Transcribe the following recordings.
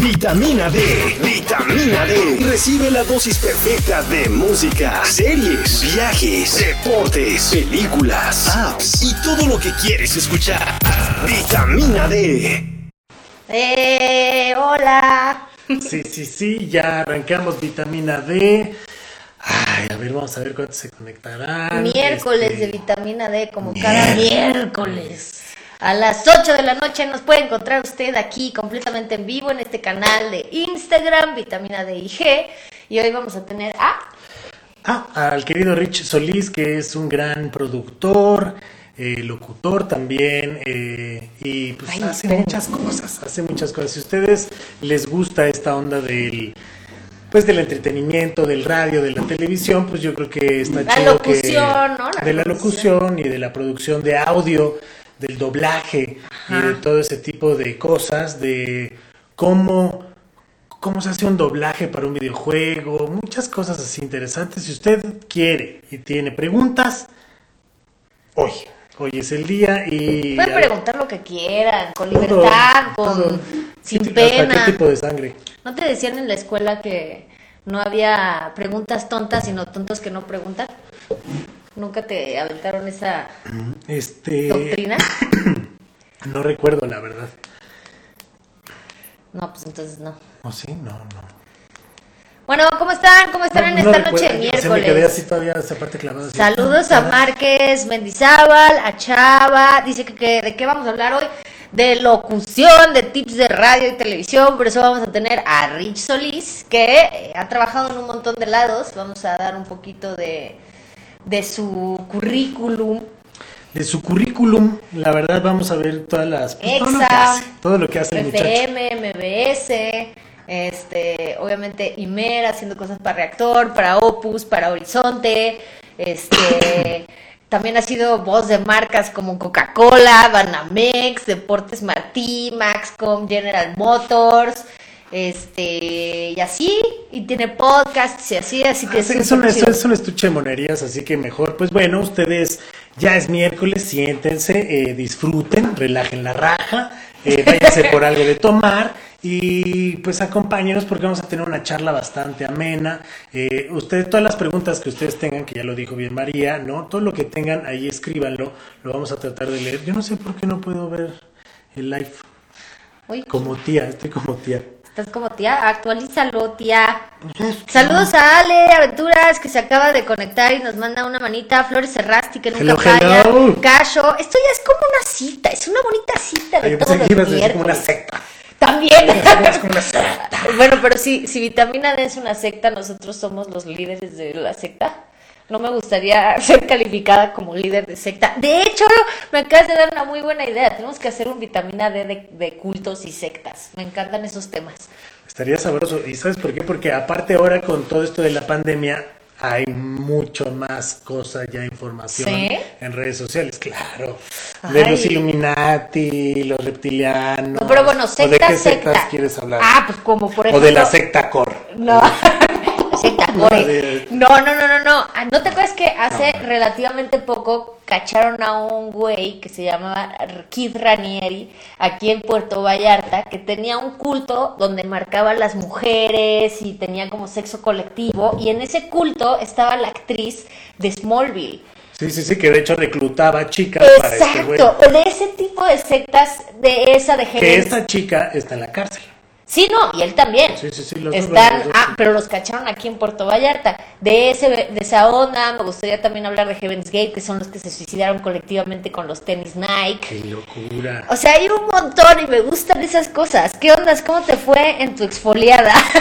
Vitamina D, vitamina D. Recibe la dosis perfecta de música, series, viajes, deportes, películas, apps y todo lo que quieres escuchar. Vitamina D. ¡Eh! ¡Hola! Sí, sí, sí, ya arrancamos vitamina D. Ay, a ver, vamos a ver cuántos se conectarán. Miércoles Este, de vitamina D, como cada miércoles. A las 8 de la noche nos puede encontrar usted aquí completamente en vivo en este canal de Instagram, Vitamina D y G. Y hoy vamos a tener a... Ah, al querido Rich Solís, que es un gran productor, eh, locutor también, eh, y pues Ay, hace muchas cosas, hace muchas cosas. Si a ustedes les gusta esta onda del pues del entretenimiento, del radio, de la televisión, pues yo creo que está La chido que locución, ¿no? La de la locución y de la producción de audio, del doblaje y de todo ese tipo de cosas, de cómo cómo se hace un doblaje para un videojuego, muchas cosas así interesantes. Si usted quiere y tiene preguntas, hoy, hoy es el día y Pueden preguntar lo que quieran, con todo, libertad, con todo. sin ¿Qué hasta pena. ¿Qué tipo de sangre? ¿No te decían en la escuela que no había preguntas tontas, sino tontos que no preguntan? ¿Nunca te aventaron esa Este, doctrina? no recuerdo la verdad. No, pues entonces no. ¿O sí? No, no. Bueno, ¿cómo están? ¿Cómo están en no esta noche de me quedé miércoles? así todavía esa parte clavada. así. Saludos a Márquez Mendizábal, a Chava. Dice que, que- de qué vamos a hablar hoy. De locución, de tips de radio y televisión. Por eso vamos a tener a Rich Solís, que eh, ha trabajado en un montón de lados. Vamos a dar un poquito de, de su currículum. De su currículum, la verdad vamos a ver todas las pues, todo lo que hace, todo lo que hace el muchacho. FM, MBS, este, obviamente Imer haciendo cosas para Reactor, para Opus, para Horizonte, este, también ha sido voz de marcas como Coca-Cola, Banamex, Deportes Martí, Maxcom, General Motors, este, y así, y tiene podcasts y así, así que Ah, es son, son estuche de monerías, así que mejor, pues bueno, ustedes ya es miércoles, siéntense, eh, disfruten, relajen la raja, eh, váyanse por algo de tomar y pues acompáñenos porque vamos a tener una charla bastante amena. Eh, ustedes, todas las preguntas que ustedes tengan, que ya lo dijo bien María, ¿no? Todo lo que tengan ahí escríbanlo, lo vamos a tratar de leer. Yo no sé por qué no puedo ver el live. Uy, Como tía, estoy como tía. Estás como tía, actualízalo, tía. Saludos a Ale Aventuras que se acaba de conectar y nos manda una manita. Flores Serrasti que nunca Hello, falla. hello. Cacho. Esto ya es como una cita, es una bonita cita de Ay, yo todos pensé que ibas como una secta. También. Es como una secta. bueno, pero si, si Vitamina D es una secta, nosotros somos los líderes de la secta. No me gustaría ser calificada como líder de secta. De hecho, me acabas de dar una muy buena idea. Tenemos que hacer un Vitamina D de, de cultos y sectas. Me encantan esos temas. Estaría sabroso. ¿Y sabes por qué? Porque aparte ahora con todo esto de la pandemia hay mucho más cosas ya, información ¿Sí? en redes sociales, claro. De los Illuminati, los reptilianos. No, pero bueno, ¿O de secta, qué sectas secta. quieres hablar? Ah, pues como por o ejemplo. de la secta core. No. No, No, no, no, no, no. Ah, ¿No te acuerdas que hace relativamente poco cacharon a un güey que se llamaba Kid Ranieri aquí en Puerto Vallarta que tenía un culto donde marcaba a las mujeres y tenía como sexo colectivo y en ese culto estaba la actriz de Smallville. Sí, sí, sí, que de hecho reclutaba chicas para este güey. Exacto, de ese tipo de sectas, de esa de Que género. esta chica está en la cárcel. Sí, no, y él también. Sí, sí, sí, los Están, los ah, pero los cacharon aquí en Puerto Vallarta. De ese, de esa onda, me gustaría también hablar de Heaven's Gate, que son los que se suicidaron colectivamente con los tenis Nike. Qué locura. O sea, hay un montón y me gustan esas cosas. ¿Qué ondas? ¿Cómo te fue en tu exfoliada?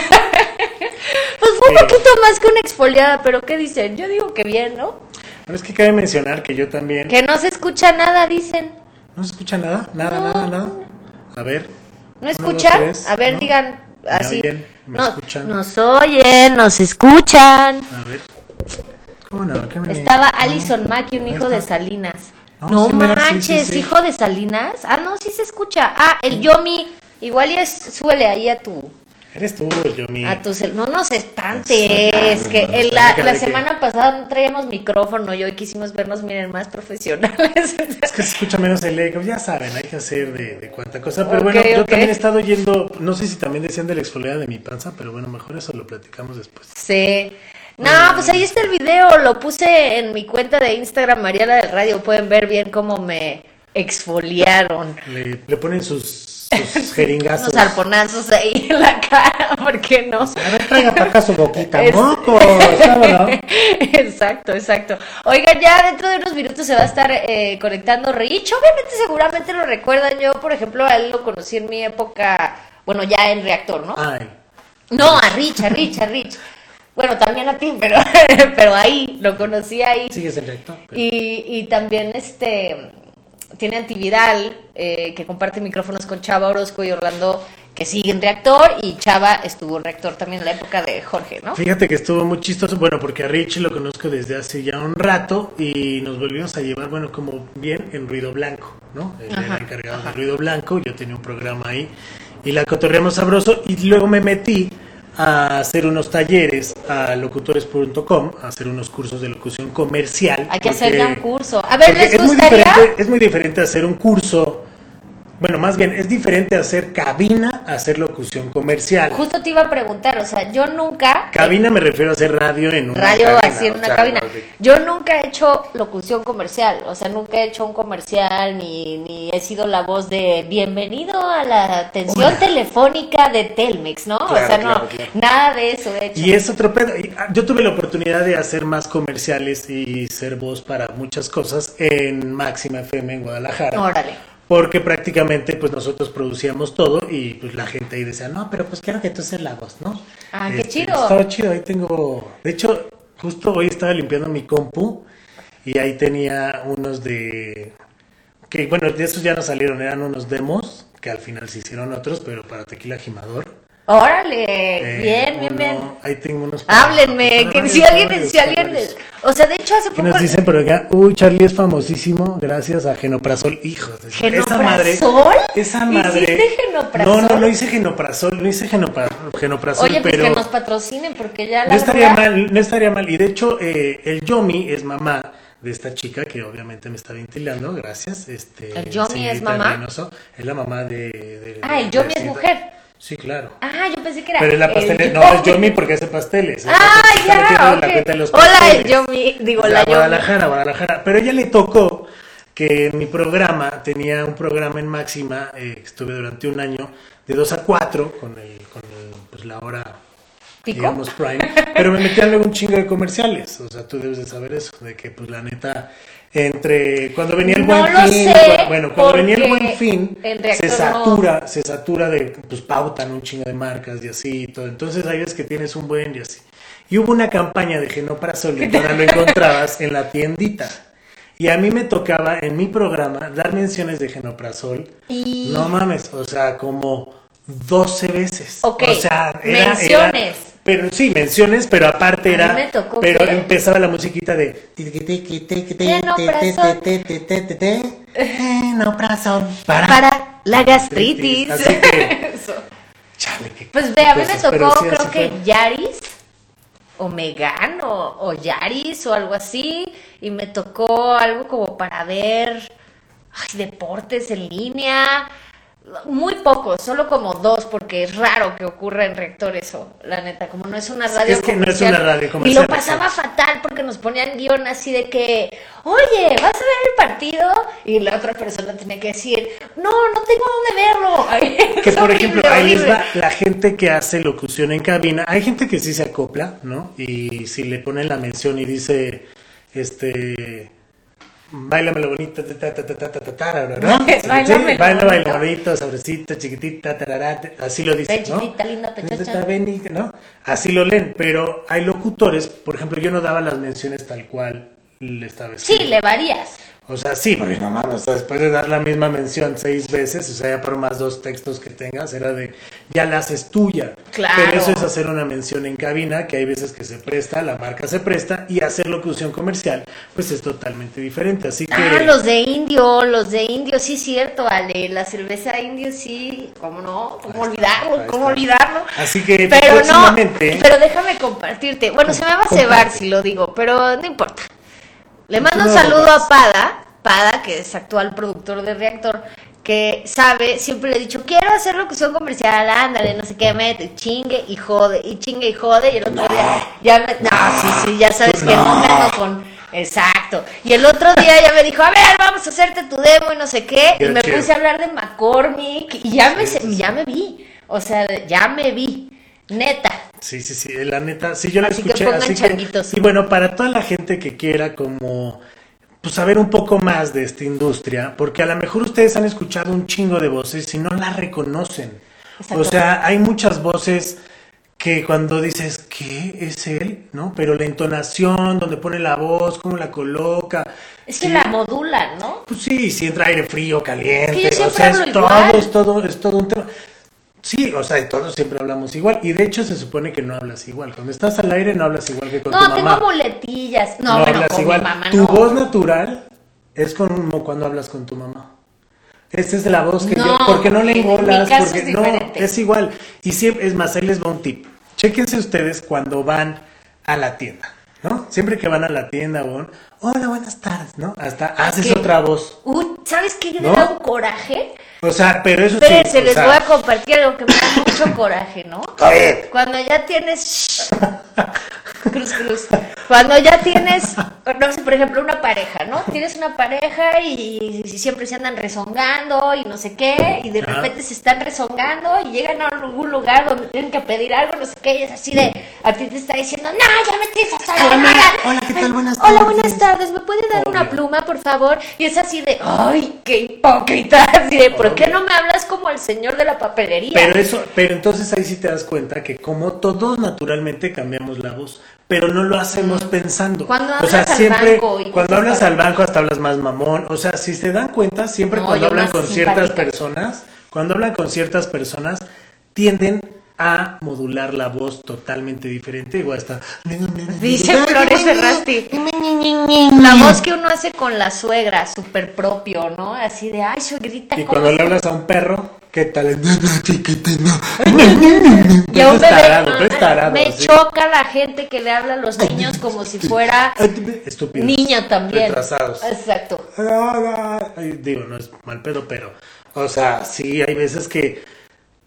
pues fue un Sí. poquito más que una exfoliada, pero ¿qué dicen? Yo digo que bien, ¿no? Pero es que cabe mencionar que yo también... Que no se escucha nada, dicen. ¿No se escucha nada? Nada, No. nada, nada. A ver. ¿No escuchan? A ver, ¿no? digan ¿Me así. oyen? ¿Me No- escuchan? Nos oyen, nos escuchan. A ver. ¿Cómo no? ¿Qué me- Estaba? Alison Mackey, un hijo de. Salinas. No, sí, manches, sí, sí. hijo de Salinas. Ah, no, sí se escucha. Ah, el Yomi. Igual y es, suele ahí a tu, Eres tú, yo mi. A tu cel- no nos espantes, que no, en no, la, la que- semana pasada no traíamos micrófono y hoy quisimos vernos, miren, más profesionales. Es que se escucha menos el eco, ya saben, hay que hacer de, de cuánta cosa. Pero bueno, yo también he estado yendo, no sé si también decían de la exfoliada de mi panza, pero bueno, mejor eso lo platicamos después. Sí. No, pues ahí está el video, lo puse en mi cuenta de Instagram, Mariela del Radio, pueden ver bien cómo me exfoliaron. Le, le ponen sus, sus jeringazos. Unos arponazos ahí en la cara, ¿por qué no? A ver, traiga para acá su boquita, Es- mocos, vámonos. Exacto, exacto. Oigan, ya dentro de unos minutos se va a estar eh, conectando Rich. Obviamente, seguramente lo recuerdan. Yo, por ejemplo, a él lo conocí en mi época, bueno, ya en reactor, ¿no? Ay, No, a Rich, a Rich, a Rich. Bueno, también a ti, pero, pero ahí, lo conocí ahí. sigues en recto. Y, y también este tiene antiviral eh, que comparte micrófonos con Chava Orozco y Orlando que sigue en reactor y Chava estuvo en reactor también en la época de Jorge, ¿no? Fíjate que estuvo muy chistoso, bueno, porque a Rich lo conozco desde hace ya un rato y nos volvimos a llevar, bueno, como bien en Ruido Blanco, ¿no? Él Ajá, era encargado ajá. de Ruido Blanco, yo tenía un programa ahí y la cotorreamos sabroso y luego me metí a hacer unos talleres a locutores.com, a hacer unos cursos de locución comercial. Hay que hacer ya un curso. A ver, ¿les es muy gustaría? diferente, es muy diferente hacer un curso, bueno, más bien es diferente hacer cabina a hacer locución comercial. Justo te iba a preguntar, o sea, yo nunca Cabina me refiero a hacer radio en una radio cabina, así en o una sea, cabina. Yo nunca he hecho locución comercial, o sea, nunca he hecho un comercial ni, ni he sido la voz de bienvenido a la atención telefónica de Telmex, ¿no? o sea, no, claro, claro. nada de eso he hecho. Y es otro pedo. Ah, Yo tuve la oportunidad de hacer más comerciales y ser voz para muchas cosas en Máxima FM en Guadalajara. Órale. Porque prácticamente pues nosotros producíamos todo y pues la gente ahí decía, no, pero pues quiero que tú seas la voz, ¿no? Este, Ah, qué chido. Estaba chido, ahí tengo... De hecho, justo hoy estaba limpiando mi compu y ahí tenía unos de... Que bueno, de esos ya no salieron, eran unos demos que al final se hicieron otros, pero para Tequila Jimador. Órale, Eh, bien, bien, bien. Ahí tengo unos... Háblenme, que si alguien, si alguien, o sea, de hecho hace ¿Qué poco nos dicen? Pero acá, uy, Charlie es famosísimo gracias a Genoprazol. Hijos de esa madre. ¿Genoprazol? Esa madre. ¿Hiciste Genoprazol? No, no, no hice Genoprazol, no hice Genopra- Genoprazol, Oye, pues pero que nos patrocinen porque ya la no estaría verdad- mal, no estaría mal. Y de hecho, eh, el Yomi es mamá de esta chica que obviamente me está ventilando, gracias. Este, ¿El Yomi es mamá? Es la mamá de. de- Ah, el Yomi es mujer. Sí, claro. Ah, yo pensé que era. Pero es la el pastelera, no, es Yomi porque hace pasteles. Ah, ya, en la ok. cuenta de los Hola, el. Yomi, digo, la Yomi. Guadalajara, Guadalajara. Pero a ella le tocó que mi programa, tenía un programa en Máxima, eh, estuve durante un año, de 2 a 4, con, el, con el, pues, la hora, ¿Pico? digamos, prime. Pero me metían luego un chingo de comerciales. O sea, tú debes de saber eso, de que, pues, la neta, entre cuando venía el No buen fin, sé, bueno, cuando venía el buen fin, se no- satura, se satura de, pues, pautan un chingo de marcas y así y todo. Entonces, ahí ves que tienes un buen y así. Y hubo una campaña de Genoprazol que ahora lo encontrabas en la tiendita. Y a mí me tocaba en mi programa dar menciones de Genoprazol. Y- No mames, o sea, como 12 veces. Ok, o sea, era- era- menciones. Pero sí, menciones, pero aparte A era. me tocó pero que- empezaba la musiquita de. Genoprazol. Para. Para la gastritis. Así que- Eso. Chale, qué Pues ve, a mí me tocó, sí, creo que fue. Yaris, o Megan, o, o Yaris, o algo así, y me tocó algo como para ver ay, deportes en línea. Muy pocos, solo como dos, porque es raro que ocurra en reactor eso, la neta, como no es una radio Es que no es comercial. una radio Y comercial, lo pasaba fatal porque nos ponían guion así de que, oye, ¿vas a ver el partido? Y la otra persona tenía que decir, no, no tengo dónde verlo. Ay, Que por horrible, ejemplo, ahí les horrible. va la gente que hace locución en cabina. Hay gente que sí se acopla, ¿no? Y si le ponen la mención y dice, este, Báilame lo bonito, ta, ta, ta, ¿no? Pues baila, baila bonito, sobrecito, chiquitita, tararate, así lo dicen, ¿no? Linda, pechocha. Así lo leen, pero hay locutores, por ejemplo, yo no daba las menciones tal cual le estaba escribiendo. Sí, le varías. O sea, sí, porque no mames, o sea, después de dar la misma mención seis veces, o sea, ya por más dos textos que tengas, era de, ya la haces tuya. Claro. Pero eso es hacer una mención en cabina, que hay veces que se presta, la marca se presta, y hacer locución comercial, pues es totalmente diferente. Así que... Ah, los de indio, los de indio, sí, cierto, Ale. La cerveza indio, sí, ¿cómo no? ¿Cómo olvidarlo? ¿Cómo está. olvidarlo? Así que Pero no, pero déjame compartirte. Bueno, se me va a cebar si lo digo, pero no importa. Le mando un saludo a Pada, Pada, que es actual productor de Reactor, que sabe, siempre le he dicho, quiero hacer locución comercial, ándale, no sé qué, mete, chingue y jode, y chingue y jode, y el otro día ya me, no, sí, sí, ya sabes que no me ando con, exacto, y el otro día ya me dijo, a ver, vamos a hacerte tu demo y no sé qué, Qué y me chido. puse a hablar de McCormick, y ya me, ya me vi, o sea, ya me vi, neta. Sí, sí, sí, la neta, sí, yo la Así escuché. así que, changuitos. y bueno, para toda la gente que quiera como, pues saber un poco más de esta industria, porque a lo mejor ustedes han escuchado un chingo de voces y no la reconocen. Exacto. O sea, hay muchas voces que cuando dices, ¿qué es él? ¿No? Pero la entonación, donde pone la voz, cómo la coloca. Es que sí, la modulan, ¿no? Pues sí, si entra aire frío, caliente, Es que yo o sea, es todo, es todo, es todo un tema. Sí, o sea, todos siempre hablamos igual. Y de hecho se supone que no hablas igual. Cuando estás al aire no hablas igual que con tu No, mamá. tengo muletillas. No, bueno, hablas con igual. mi mamá tu no. voz natural es como cuando hablas con tu mamá. Esta es la voz que No, yo, porque no le engolas, porque es no, es igual. Y siempre, es más, ahí les va un tip. Chéquense ustedes cuando van a la tienda, ¿no? Siempre que van a la tienda, van, hola, buenas tardes, ¿no? Hasta haces otra voz. Uy, ¿sabes qué me ¿No? da un coraje? O sea, pero eso sí. O les sea, voy a compartir algo que me da mucho coraje, ¿no? Cuando ya tienes... Cruz, cruz. Cuando ya tienes, no sé, por ejemplo, una pareja, ¿no? Tienes una pareja y, y siempre se andan rezongando y no sé qué, y de Ajá. repente se están rezongando y llegan a algún lugar donde tienen que pedir algo, no sé qué, y es así de, a ti te está diciendo, no, ya me tienes hasta la Hola, madre". hola, ¿qué tal? Buenas Hola, tardes. buenas tardes, ¿me puede dar una pluma, por favor? Y es así de, ay, qué hipócrita, así de, ¿por qué no me hablas como el señor de la papelería? Pero eso, pero entonces ahí sí te das cuenta que como todos naturalmente cambiamos la voz, pero no lo hacemos pensando. Cuando o sea, hablas al siempre, banco y cuando hablas al banco hasta hablas más mamón. O sea, si se dan cuenta, siempre No, cuando hablan con ciertas personas, cuando hablan con ciertas personas, tienden a modular la voz totalmente diferente. Igual hasta... Dice Flores Ferrasti. La voz que uno hace con la suegra, súper propio, ¿no? Así de, ay, suegrita, Y ¿cómo cuando le estás?". hablas a un perro, ¿qué tal? Y a un Es bebé, tarado, pero es tarado, me sí. choca la gente que le habla a los niños como si fuera Estúpidos. niña también. Retrasados. Exacto. Digo, no es mal pedo, pero, o sea, sí, hay veces que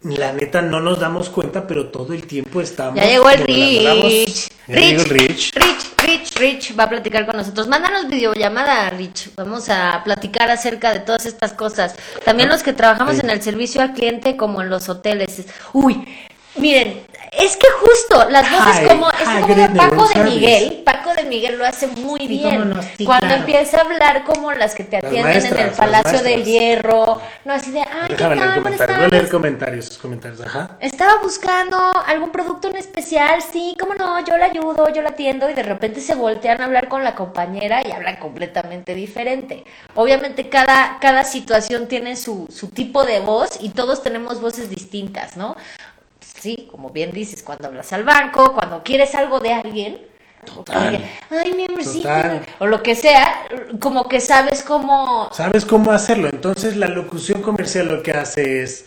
la neta no nos damos cuenta, pero todo el tiempo estamos. Ya llegó el voz. Rich. Ya llegó el Rich. Rich, Rich, Rich va a platicar con nosotros. Mándanos videollamada, Rich. Vamos a platicar acerca de todas estas cosas. También los que trabajamos Sí. en el servicio al cliente, como en los hoteles. Uy, miren, es que justo las voces Hi, como, es hi, como Paco de service. Miguel. Paco de Miguel lo hace muy Sí, bien. cómo no, sí, Cuando claro. empieza a hablar como las que te Las atienden en el Palacio del. Hierro. No, así de, ay, ¿qué Déjame leer tal? Comentarios. Voy a leer comentarios, sus comentarios, ajá. Estaba buscando algún producto en especial, sí, cómo no, yo la ayudo, yo la atiendo y de repente se voltean a hablar con la compañera y hablan completamente diferente. Obviamente cada, cada situación tiene su, su tipo de voz y todos tenemos voces distintas, ¿no? Sí, como bien dices, cuando hablas al banco, cuando quieres algo de alguien, Total. ay, mi amorcito, Total. o lo que sea, como que sabes cómo... Sabes cómo hacerlo. Entonces, la locución comercial lo que hace es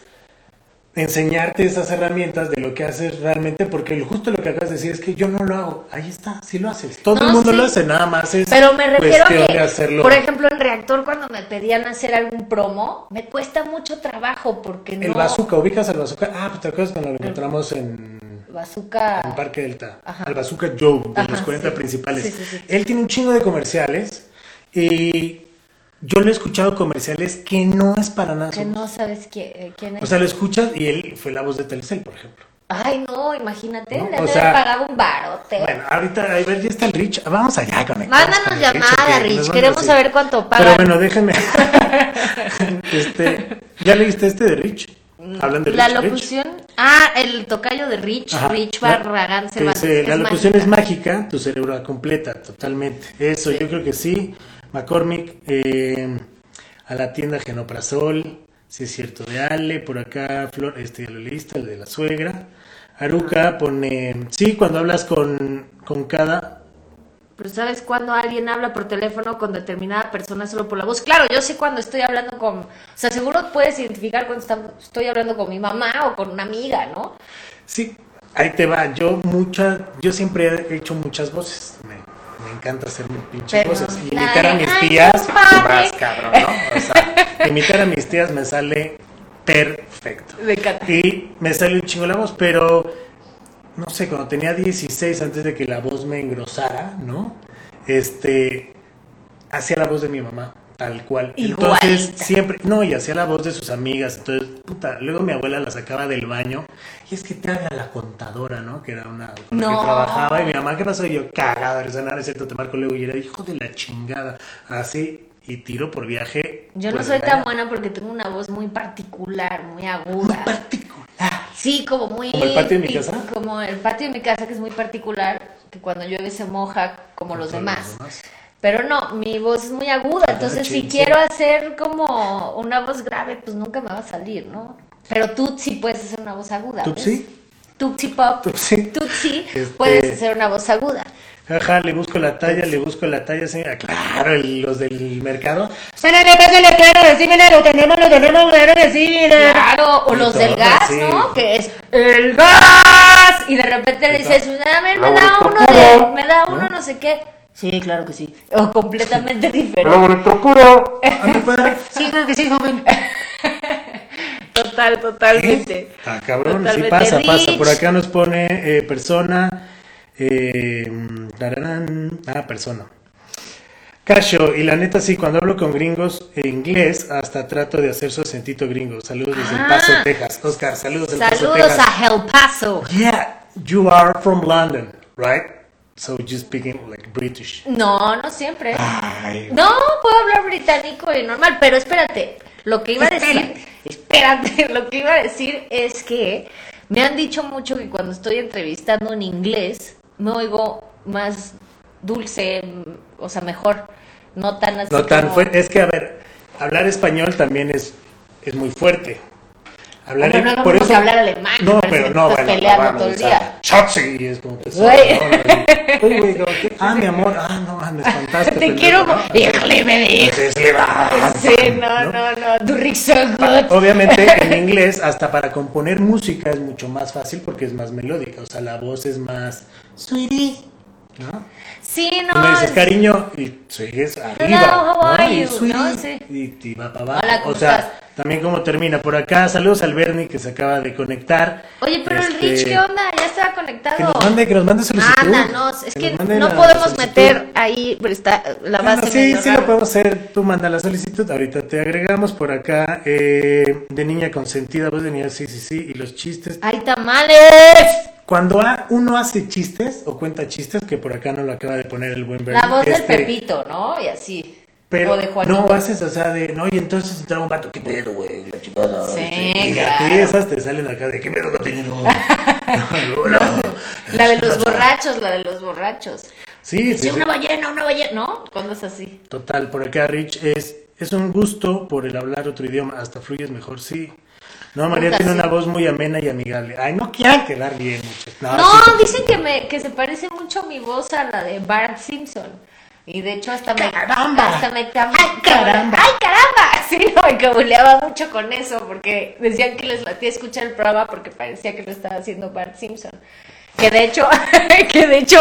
enseñarte esas herramientas de lo que haces realmente, porque justo lo que acabas de decir es que yo no lo hago. Ahí está, sí lo haces. Todo No, el mundo sí. lo hace, nada más es Pero me refiero a que, de hacerlo. por ejemplo, en Reactor cuando me pedían hacer algún promo, me cuesta mucho trabajo porque no... El bazooka, ubicas al bazooka. Ah, pues te acuerdas cuando lo encontramos en Bazooka... en Parque Delta. Ajá. Al bazooka Joe, de Ajá, los 40 sí. principales. Sí. Él tiene un chingo de comerciales y yo le he escuchado comerciales que no es para nada. Que su no sabes quién, eh, quién es. O sea, lo escuchas y él fue la voz de Telcel, por ejemplo. Ay, no, imagínate, No, le o sea, pagado un barote. Bueno, ahorita, a ver, ya está el Rich. Vamos allá con el Mándanos con llamada. Rich, queremos saber cuánto pagan. Pero bueno, déjenme. este, ¿Ya leíste este de Rich? Hablan de La Rich, Rich. locución... Ah, el tocayo de Rich, Ajá. Rich La- Barragán que Cervantes. dice, la es locución mágica. es mágica, tu cerebro la completa, totalmente. Eso, Sí. yo creo que sí. McCormick, eh, a la tienda Genoprazol, si es cierto, de Ale, por acá, Flor, este ya lo leíste, el de la suegra. Aruca pone, sí, cuando hablas con, con cada, Pero ¿sabes cuando alguien habla por teléfono con determinada persona solo por la voz? Claro, yo sé cuando estoy hablando con... O sea, seguro puedes identificar cuando está- estoy hablando con mi mamá o con una amiga, ¿no? Sí, ahí te va. Yo mucha, yo siempre he hecho muchas voces. Me, me encanta hacer pinches Pero voces. Y imitar a mis "Ay, tías, compadre". más cabrón, ¿no? O sea, imitar a mis tías me sale perfecto. Me encanta. Y me sale un chingo la voz, pero no sé, cuando tenía 16, antes de que la voz me engrosara, ¿no? Este, hacía la voz de mi mamá, tal cual. Igualita. Entonces, siempre, no, y hacía la voz de sus amigas. Entonces, puta, luego mi abuela la sacaba del baño. Y es que te habla la contadora, ¿no? Que era una con la No. que trabajaba. Y mi mamá, ¿qué pasó? Y yo, cagada, de nada, es cierto, te marco luego. Y era hijo de la chingada. Así, y tiro por viaje. Yo no pues, soy tan buena porque tengo una voz muy particular, muy aguda. particular. Sí, como muy... ¿Como el patio de mi casa? Como el patio de mi casa, que es muy particular, que cuando llueve se moja como los demás. los demás. Pero no, mi voz es muy aguda, Ah, entonces si quiero sí. hacer como una voz grave, pues nunca me va a salir, ¿no? Pero tú sí puedes hacer una voz aguda. ¿ves? ¿Tutsi? Tutsi Pop. Tutsi. Tutsi, Este- puedes hacer una voz aguda. Jaja, le busco la talla, le busco la talla, señora. Claro, el- los del mercado. Pásale, pásale, claro sí, mira, lo tenemos, lo tenemos, claro sí. Claro, o Y los todo, del gas, sí. ¿no? Que es el gas. Y de repente le dices, a ver, me da uno de, me da uno no sé qué. Sí, claro que sí. O completamente diferente. A mi padre. Sí, claro que sí, joven. Total, totalmente. Ah, cabrón, sí Totalmente. pasa, pasa. Rich. Por acá nos pone eh, persona. Eh, tararán, ah, persona. Casio, y la neta sí, cuando hablo con gringos en inglés, hasta trato de hacer su acentito gringo. Saludos desde El Ah. Paso, Texas. Oscar, saludos del Paso, Saludos Texas. a El Paso. Yeah, you are from London, right? So you speaking like British. No, no siempre. Ay, No, puedo hablar británico y normal, pero espérate, lo que iba a decir, espérate, lo que iba a decir es que me han dicho mucho que cuando estoy entrevistando en inglés me oigo más dulce, o sea, mejor, no tan así. No tan como- fuerte. Es que, a ver, hablar español también es, es muy fuerte. Hablar Hombre, no lo por eso, que hablar alemán, No, pero no, bueno, peleando vamos, todo el día. Y es como que Güey. no, no, no. Oye, ah, mi amor, ah, no, me espantaste. Te pendejo, quiero, ¿no? híjole, me di. Entonces le va. Sí, no, no, no, du so gut. Obviamente en inglés, hasta para componer música es mucho más fácil porque es más melódica, o sea, la voz es más sweetie, ¿no? Sí, Tú me no. dices es- cariño y sigues arriba. Hello, how ¿no? are Y you? sweetie, ¿no? Sí. y, y va para abajo. Hola, ¿cómo o sea? También como termina por acá. Saludos al Bernie que se acaba de conectar. Oye, pero el Este, Rich, ¿qué onda? Ya estaba conectado. Que nos mande, que nos mande solicitud. Anda, no, es que, no podemos solicitud. meter ahí está la Bueno, base sí, medio sí raro. lo podemos hacer. Tú manda la solicitud. Ahorita te agregamos por acá. eh, de niña consentida, voz de niña, sí, sí, sí. Y los chistes. ¡Hay tamales! Cuando uno hace chistes o cuenta chistes, que por acá no lo acaba de poner el buen Bernie. La voz del este, Pepito, ¿no? Y así. Pero o no haces, o sea, de, no, y entonces entraba un vato, ¿qué pedo, güey? La chingada. Sí, y claro. esas te salen acá de, ¿qué pedo, gatino? No, no, no. La de los borrachos, la de los borrachos. Sí, sí, Sí, sí. una ballena, una ballena, ¿no? Cuando es así. Total, por acá, Rich, es, es un gusto por el hablar otro idioma, hasta fluyes mejor, sí. No, María tiene sí. una voz muy amena y amigable. Ay, no quieran quedar bien, muchachos. No, sí. dicen que me que se parece mucho mi voz a la de Bart Simpson. Y de hecho hasta me ¡Caramba! hasta me cam- ¡Ay, caramba! ¡Ay, caramba! Sí, no, me cabuleaba mucho con eso porque decían que les latía escuchar el programa porque parecía que lo estaba haciendo Bart Simpson. Que de hecho, que de hecho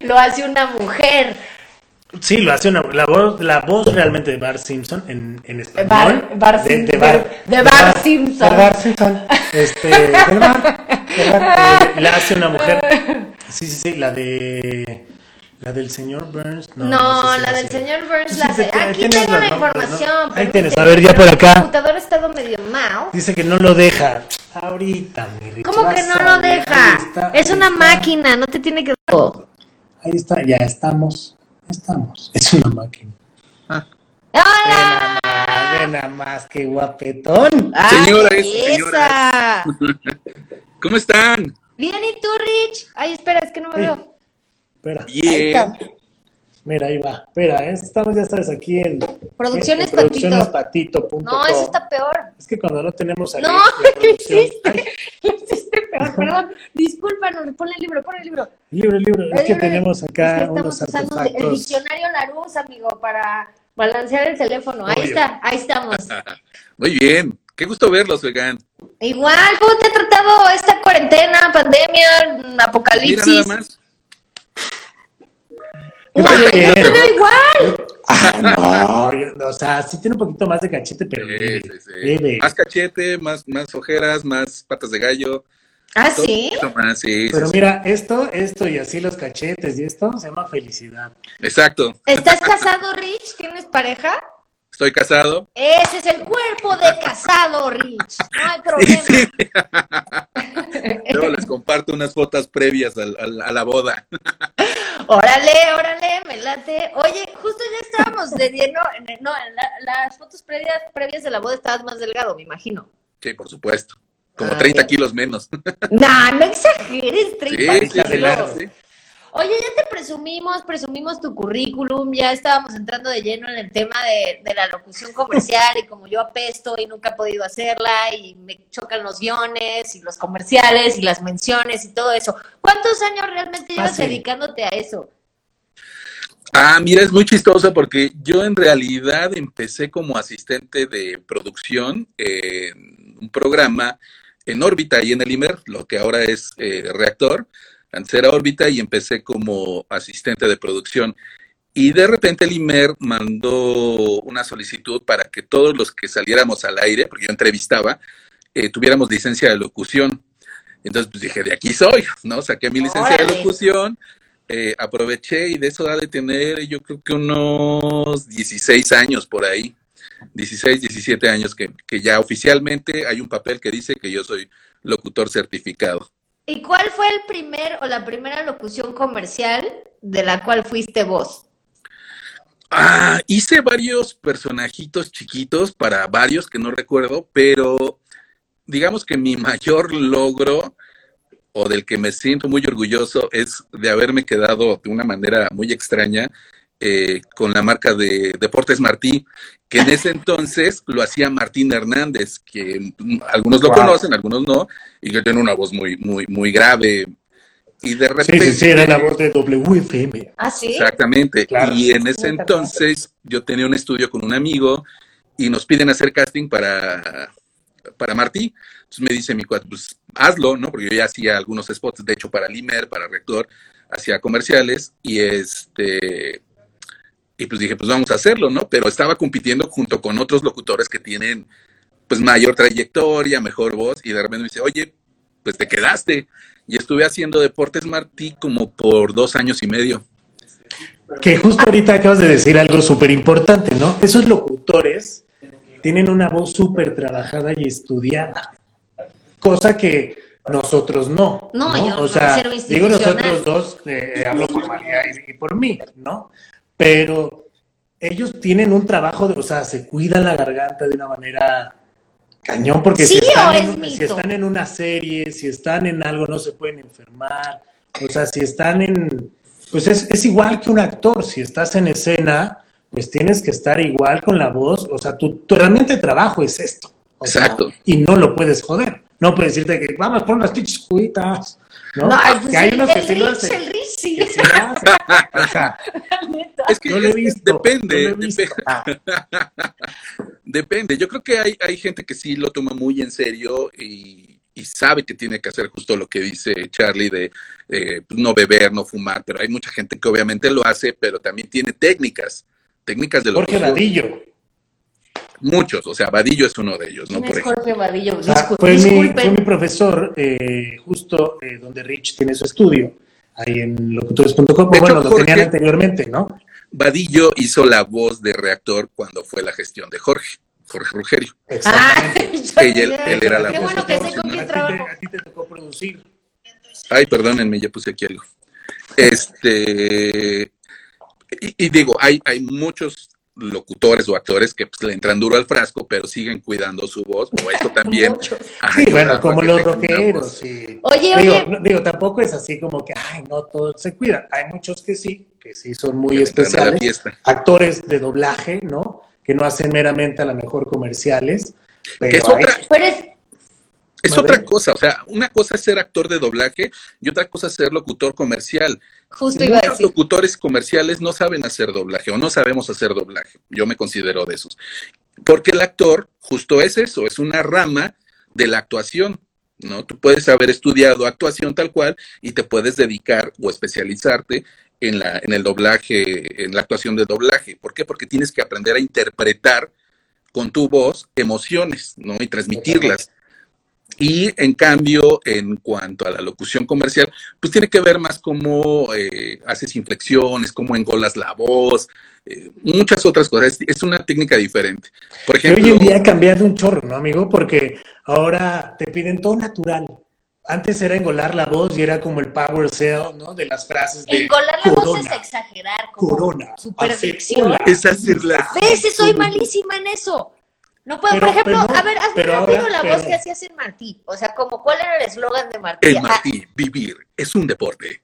lo hace una mujer. Sí, lo hace una, la voz, la voz realmente de Bart Simpson en, en español. De, de Bart, de- de Bart Simpson. De Bart Simpson. Este, de Bart, de Bart, eh, la hace una mujer. Sí, sí, sí, la de. La del señor Burns. No, No, sé si la del señor Burns la te- Aquí tengo la ¿no? información. Ahí tienes, a ver, ya por acá. computadora ha estado medio mal. Dice que no lo deja. Ahorita, mi Rich, ¿Cómo que no lo deja? Está, es una está. máquina, no te tiene que... Ahí está, ya estamos. Estamos. Es una máquina. Ve ¡Hola! nada más, ve nada más, qué guapetón. ¡Ay, Señoras esa! señoras. ¿Cómo están? Bien, ¿y tú, Rich? Ay, espera, es que no me Sí. veo. Espera. Bien. Mira, ahí va. Espera, ¿eh? estamos, ya sabes, aquí en Producciones en producciones Patito. patito.com. No, eso está peor. Es que cuando no tenemos a No, Alex de ¿qué producción- hiciste? Lo hiciste peor, perdón. Discúlpanos, ponle el libro, ponle el libro. libro, libro. Es El que libro tenemos es acá que unos estamos usando el artefactos. diccionario Larousse, amigo, para balancear el teléfono. Ahí Obvio. está, ahí estamos. Muy bien. Qué gusto verlos, oigan. Igual, ¿cómo te ha tratado esta cuarentena, pandemia, mm, Mira apocalipsis? nada más. Uy, te veo igual. Ah, no, o sea, sí tiene un poquito más de cachete, pero Sí, sí. Más cachete, más, más ojeras, más patas de gallo. ¿Ah, Todo sí? más, Pero sí. mira, esto, esto y así los cachetes y esto se llama felicidad. Exacto. ¿Estás casado, Rich? ¿Tienes pareja? Estoy casado. Ese es el cuerpo de casado, Rich. No hay Sí, problema. sí. Luego les comparto unas fotos previas a la boda. Órale, órale, me late. Oye, justo ya estábamos de lleno. en- No, la- las fotos previas, previas de la boda estabas más delgado, me imagino. Sí, por supuesto. Como Ah, 30 bien. kilos menos. Nah, no exageres, 30 Sí, sí, sí, kilos. sí. Oye, ya te presumimos, presumimos tu currículum, ya estábamos entrando de lleno en el tema de, de la locución comercial y como yo apesto y nunca he podido hacerla y me chocan los guiones y los comerciales y las menciones y todo eso. ¿Cuántos años realmente llevas Fácil. dedicándote a eso? Ah, mira, es muy chistoso porque yo en realidad empecé como asistente de producción en un programa en órbita y en el IMER, lo que ahora es eh, reactor. Antes era órbita y empecé como asistente de producción. Y de repente el IMER mandó una solicitud para que todos los que saliéramos al aire, porque yo entrevistaba, eh, tuviéramos licencia de locución. Entonces pues dije, de aquí soy, ¿no? Saqué mi licencia de locución, eh, aproveché y de eso ha de tener yo creo que unos 16 años por ahí, 16, 17 años que, que ya oficialmente hay un papel que dice que yo soy locutor certificado. ¿Y cuál fue el primer o la primera locución comercial de la cual fuiste vos? Ah, hice varios personajitos chiquitos para varios que no recuerdo, pero digamos que mi mayor logro o del que me siento muy orgulloso es de haberme quedado de una manera muy extraña eh, con la marca de Deportes Martí, que en ese entonces lo hacía Martín Hernández, que algunos lo Wow. conocen, algunos no, y que tiene una voz muy, muy, muy grave. Y de Sí, repente... sí, sí, era la voz de WFM. ¿Ah, sí? Exactamente. Claro. Y en ese Sí, entonces yo tenía un estudio con un amigo y nos piden hacer casting para, para Martí. Entonces me dice mi cuate, pues hazlo, ¿no? Porque yo ya hacía algunos spots, de hecho, para Limer, para Rector, hacía comerciales y este... Y pues dije, pues vamos a hacerlo, ¿no? Pero estaba compitiendo junto con otros locutores que tienen pues mayor trayectoria, mejor voz, y de repente me dice, oye, pues te quedaste. Y estuve haciendo Deportes Martí como por dos años y medio. Que justo ahorita acabas de decir algo súper importante, ¿no? Esos locutores tienen una voz súper trabajada y estudiada, cosa que nosotros no. No, yo o sea, cero digo nosotros dos, eh, hablo por María y, y por mí, ¿no? Pero ellos tienen un trabajo, de, o sea, se cuidan la garganta de una manera cañón, porque ¿Sí si, están en, un- si mito? están en una serie, si están en algo, no se pueden enfermar. O sea, si están en, pues es, es igual que un actor, si estás en escena, pues tienes que estar igual con la voz, o sea, tu, de trabajo es esto. o sea, Exacto. y no lo puedes joder. No puedes decirte que vamos por unas pinches cuitas. ¿No? No, pues que hay el, unos que el sí el Rich, sí. que sí lo hacen. O sea. Es que es- visto. depende, yo lo he visto. depe- Ah, depende. Yo creo que hay, hay gente que sí lo toma muy en serio y, y sabe que tiene que hacer justo lo que dice Charlie de eh, pues, no beber, no fumar, pero hay mucha gente que obviamente lo hace, pero también tiene técnicas, técnicas de lo Jorge Vadillo. Muchos, o sea, Vadillo es uno de ellos, ¿no? ¿Quién Por es. Jorge Vadillo? Discul- fue, mi, fue disculpen. mi profesor, eh, justo eh, donde Rich tiene su estudio, ahí en locutores.com. Bueno, hecho, lo Jorge- tenían anteriormente, ¿no? Vadillo hizo la voz de reactor cuando fue la gestión de Jorge, Jorge Rugerio. Ah, yo Que él- era la Qué voz bueno que sé profesional. con quién A ti te- trabajo. a ti te tocó producir. Ay, perdónenme, ya puse aquí algo. Este, y, y digo, hay, hay muchos locutores o actores que pues, le entran duro al frasco, pero siguen cuidando su voz, o esto también. Ay, Sí, bueno, como los rockeros. sí. Oye, digo, oye. no- digo, tampoco es así como que, ay, no todos se cuidan. Hay muchos que sí, que sí son muy Que especiales, actores de doblaje, ¿no? Que no hacen meramente a lo mejor comerciales. Pero Que es hay- otra, Pero es, es Madre. otra cosa, o sea, una cosa es ser actor de doblaje y otra cosa es ser locutor comercial. justo iba a Muchos decir. locutores comerciales no saben hacer doblaje o no sabemos hacer doblaje. Yo me considero de esos. Porque el actor justo es eso, es una rama de la actuación. ¿no? Tú puedes haber estudiado actuación tal cual y te puedes dedicar o especializarte en, la, en el doblaje, en la actuación de doblaje. ¿Por qué? Porque tienes que aprender a interpretar con tu voz emociones, ¿no? Y transmitirlas. Y en cambio, en cuanto a la locución comercial, pues tiene que ver más cómo eh, haces inflexiones, cómo engolas la voz, eh, muchas otras cosas. Es, es una técnica diferente. Por ejemplo, hoy en día ha cambiado un chorro, ¿no, amigo? Porque ahora te piden todo natural. Antes era engolar la voz y era como el power sell, ¿no? De las frases de Engolar la voz corona, es exagerar. como corona, Superficción. es hacerla. ¿Ves? Soy malísima en eso. No puedo, Pero- por ejemplo, pero a ver, hazme pero rápido ahora- la pero- voz que hacías en Martí. O sea, como, ¿cuál era el eslogan de Martí? El Ah, Martí, vivir es un deporte.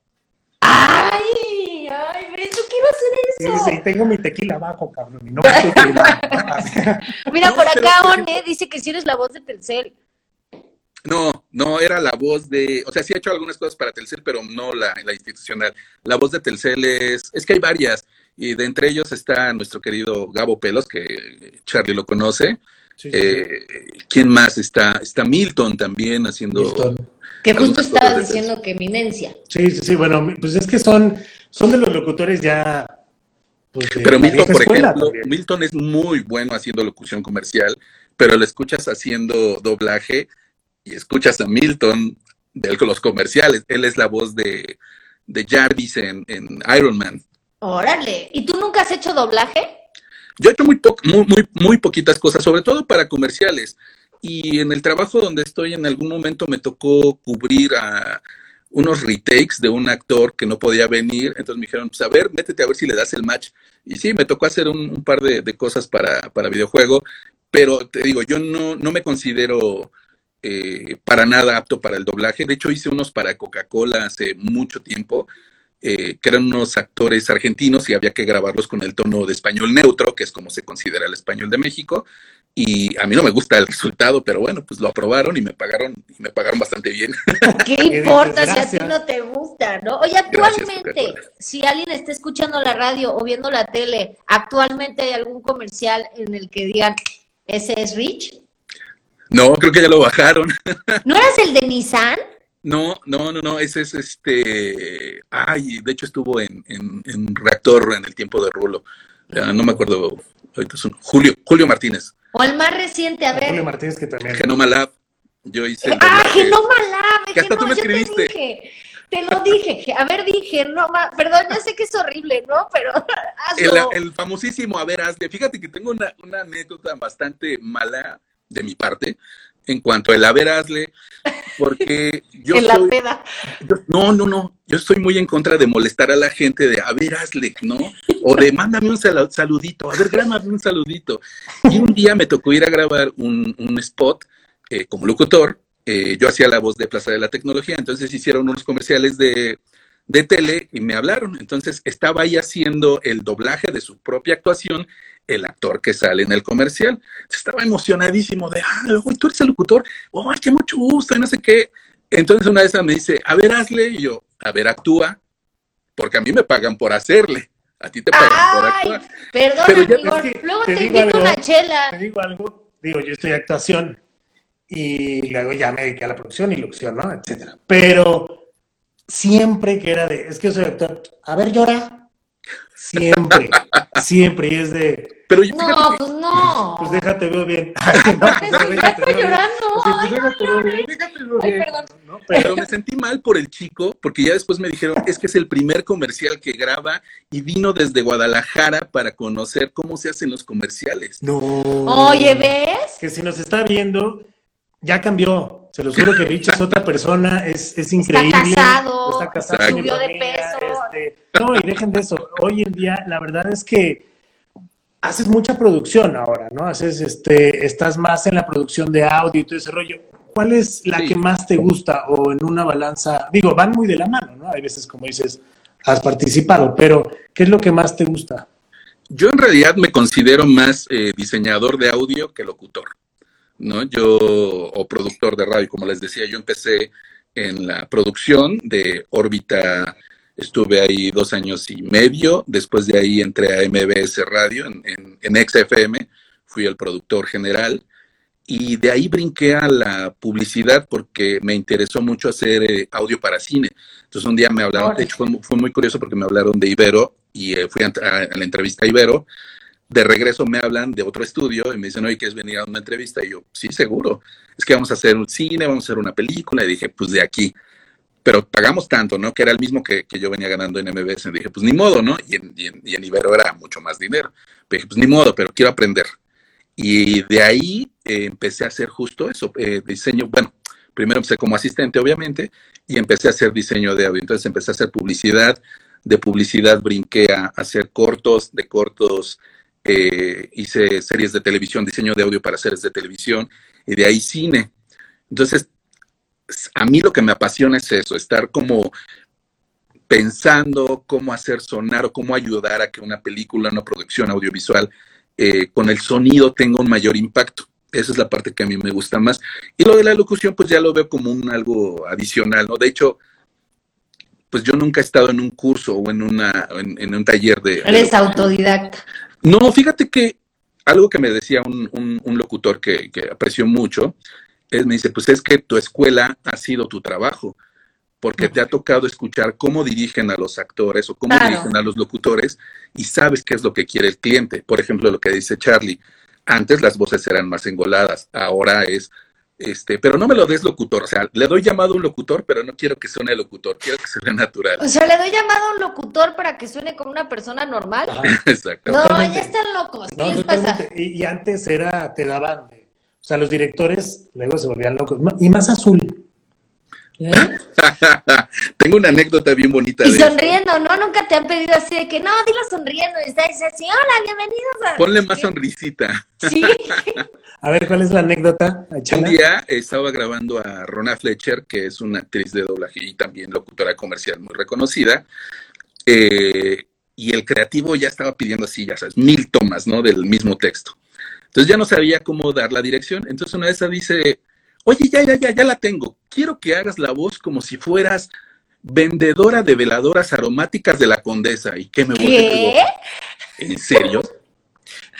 Ay, ay, ves, yo quiero hacer eso. Sí, sí, tengo mi tequila abajo, cabrón, y no. Mira, No, por acá One dice que si eres la voz de Telcel. No, no era la voz de, o sea, sí he hecho algunas cosas para Telcel, pero no la, la institucional. La voz de Telcel es, es que hay varias, y de entre ellos está nuestro querido Gabo Pelos, que Charlie lo conoce. Sí, sí, sí. Eh, ¿Quién más está? Está Milton también haciendo. Milton. Que justo estabas diciendo que eminencia. Sí, sí, sí, bueno, pues es que son, son de los locutores ya. Pues, Pero Milton, por escuela ejemplo, también. Milton es muy bueno haciendo locución comercial, pero lo escuchas haciendo doblaje y escuchas a Milton de los comerciales. Él es la voz de, de Jarvis en, en Iron Man. Órale. ¿Y tú nunca has hecho doblaje? Yo he hecho muy, po- muy, muy, muy poquitas cosas, sobre todo para comerciales. Y en el trabajo donde estoy, en algún momento me tocó cubrir a unos retakes de un actor que no podía venir. Entonces me dijeron, pues a ver, métete a ver si le das el match. Y sí, me tocó hacer un, par de, de cosas para, para videojuego. Pero te digo, yo no, no me considero eh, para nada apto para el doblaje. De hecho, hice unos para Coca-Cola hace mucho tiempo eh, que eran unos actores argentinos y había que grabarlos con el tono de español neutro, que es como se considera el español de México. Y a mí no me gusta el resultado, pero bueno, pues lo aprobaron y me pagaron, y me pagaron bastante bien. ¿Qué importa si a ti no te gusta, no? Oye, actualmente, si alguien está escuchando la radio o viendo la tele, ¿actualmente hay algún comercial en el que digan, ese es Rich? No, creo que ya lo bajaron. ¿No eras el de Nissan? No, no, no, no, ese es este. Ay, de hecho estuvo en, en, en Reactor en el tiempo de Rulo. Ya no me acuerdo. Ahorita es un- Julio, Julio Martínez, ¿O el más reciente? A Julio ver. Martínez que también. Genoma Lab. Yo hice. el ¡Ah. Genoma Lab! Que hasta tú me yo te escribiste. dije, Te lo dije. A ver, dije, no, ma- perdón, ya sé que es horrible, ¿no? Pero El, hazlo. el famosísimo, a ver, hazle. Fíjate que tengo una, una anécdota bastante mala de mi parte en cuanto al a ver, hazle, porque yo en la soy, peda. yo- no, no, no, yo estoy muy en contra de molestar a la gente de, a ver, hazle, ¿no? O de, mándame un sal- saludito, a ver, grábame un saludito. Y un día me tocó ir a grabar un, un spot eh, como locutor, eh, yo hacía la voz de Plaza de la Tecnología, entonces hicieron unos comerciales de, de tele y me hablaron. Entonces estaba ahí haciendo el doblaje de su propia actuación, el actor que sale en el comercial. Estaba emocionadísimo de, ah, tú eres el locutor, oh, qué mucho gusto, y no sé qué. Entonces una de esas me dice, a ver, hazle, y yo, a ver, actúa, porque a mí me pagan por hacerle, a ti te pagan por Ay, actuar. perdón, Pero amigo. Luego te te, invito una chela. Te digo algo, digo, yo estoy actuación y luego ya me dediqué a la producción y locución, ¿no? Etcétera. Pero siempre que era de, es que soy actor, a ver, llora. Siempre, siempre. Y es de, Pero yo, No, pues no. pues déjate, veo bien. No, pues, Ay, déjate, ya estoy veo bien. llorando. Sí, pues, Ay, déjate, veo bien, déjate, veo Ay, bien. perdón. ¿no? Pero, Pero me sentí mal por el chico, porque ya después me dijeron, es que es el primer comercial que graba y vino desde Guadalajara para conocer cómo se hacen los comerciales. no. Oye, ¿ves? Que si nos está viendo, ya cambió. Se los juro que Rich es otra persona, es, es Está increíble. casado, está casado, subió de peso. este, no, y dejen de eso. Hoy en día, la verdad es que haces mucha producción ahora, ¿no? Haces, este, estás más en la producción de audio y todo ese rollo. ¿Cuál es la Sí. que más te gusta o en una balanza? Digo, van muy de la mano, ¿no? Hay veces como dices, has participado, pero ¿qué es lo que más te gusta? Yo en realidad me considero más eh, diseñador de audio que locutor, ¿no? Yo, o productor de radio, como les decía, yo empecé en la producción de órbita, estuve ahí dos años y medio, después de ahí entré a MBS Radio en, en, en XFM, fui el productor general, y de ahí brinqué a la publicidad porque me interesó mucho hacer eh, audio para cine. Entonces un día me hablaron, de hecho fue, fue, muy curioso porque me hablaron de Ibero y eh, fui a, a, a, la entrevista a Ibero. De regreso me hablan de otro estudio y me dicen, oye, ¿quieres venir a una entrevista? Y yo, sí, seguro. Es que vamos a hacer un cine, vamos a hacer una película. Y dije, pues de aquí. Pero pagamos tanto, ¿no? Que era el mismo que, que yo venía ganando en MBS. Y dije, pues ni modo, ¿no? Y en, y en, Ibero era mucho más dinero. Pero dije, pues ni modo, pero quiero aprender. Y de ahí eh, empecé a hacer justo eso, eh, diseño, bueno, primero empecé como asistente, obviamente, y empecé a hacer diseño de audio. Entonces empecé a hacer publicidad, de publicidad brinqué a hacer cortos, de cortos eh, hice series de televisión, diseño de audio para series de televisión, y de ahí cine. Entonces, a mí lo que me apasiona es eso, estar como pensando cómo hacer sonar o cómo ayudar a que una película, una producción audiovisual eh, con el sonido tenga un mayor impacto. Esa es la parte que a mí me gusta más. Y lo de la locución, pues ya lo veo como un algo adicional, ¿no? De hecho, pues yo nunca he estado en un curso o en, una, en, en un taller de... Eres de autodidacta. No, fíjate que algo que me decía un, un, un locutor que, que, aprecio mucho, es, me dice, pues es que tu escuela ha sido tu trabajo, porque te ha tocado escuchar cómo dirigen a los actores o cómo claro. dirigen a los locutores y sabes qué es lo que quiere el cliente. Por ejemplo, lo que dice Charlie, antes las voces eran más engoladas, ahora es, este, pero no me lo des locutor, o sea, le doy llamado a un locutor, pero no quiero que suene locutor, quiero que suene natural. O sea, le doy llamado a un locutor para que suene como una persona normal. Exacto. No, ya están locos. ¿Qué les pasa? Y, y antes era, te daban, de- o sea, los directores luego se volvían locos. Y más azul. ¿Eh? Tengo una anécdota bien bonita Y de eso. sonriendo, ¿no? Nunca te han pedido así de que, no, dilo sonriendo. Y está dice así, hola, bienvenidos a... Ponle más sonrisita. Sí. A ver, ¿cuál es la anécdota? Un día estaba grabando a Rona Fletcher, que es una actriz de doblaje y también locutora comercial muy reconocida. eh, y el creativo ya estaba pidiendo así, ya sabes, mil tomas, ¿no? Del mismo texto. Entonces ya no sabía cómo dar la dirección. Entonces una de esas dice, oye, ya, ya, ya, ya la tengo. Quiero que hagas la voz como si fueras vendedora de veladoras aromáticas de la condesa. ¿Y qué me voy ¿Qué? ¿En serio?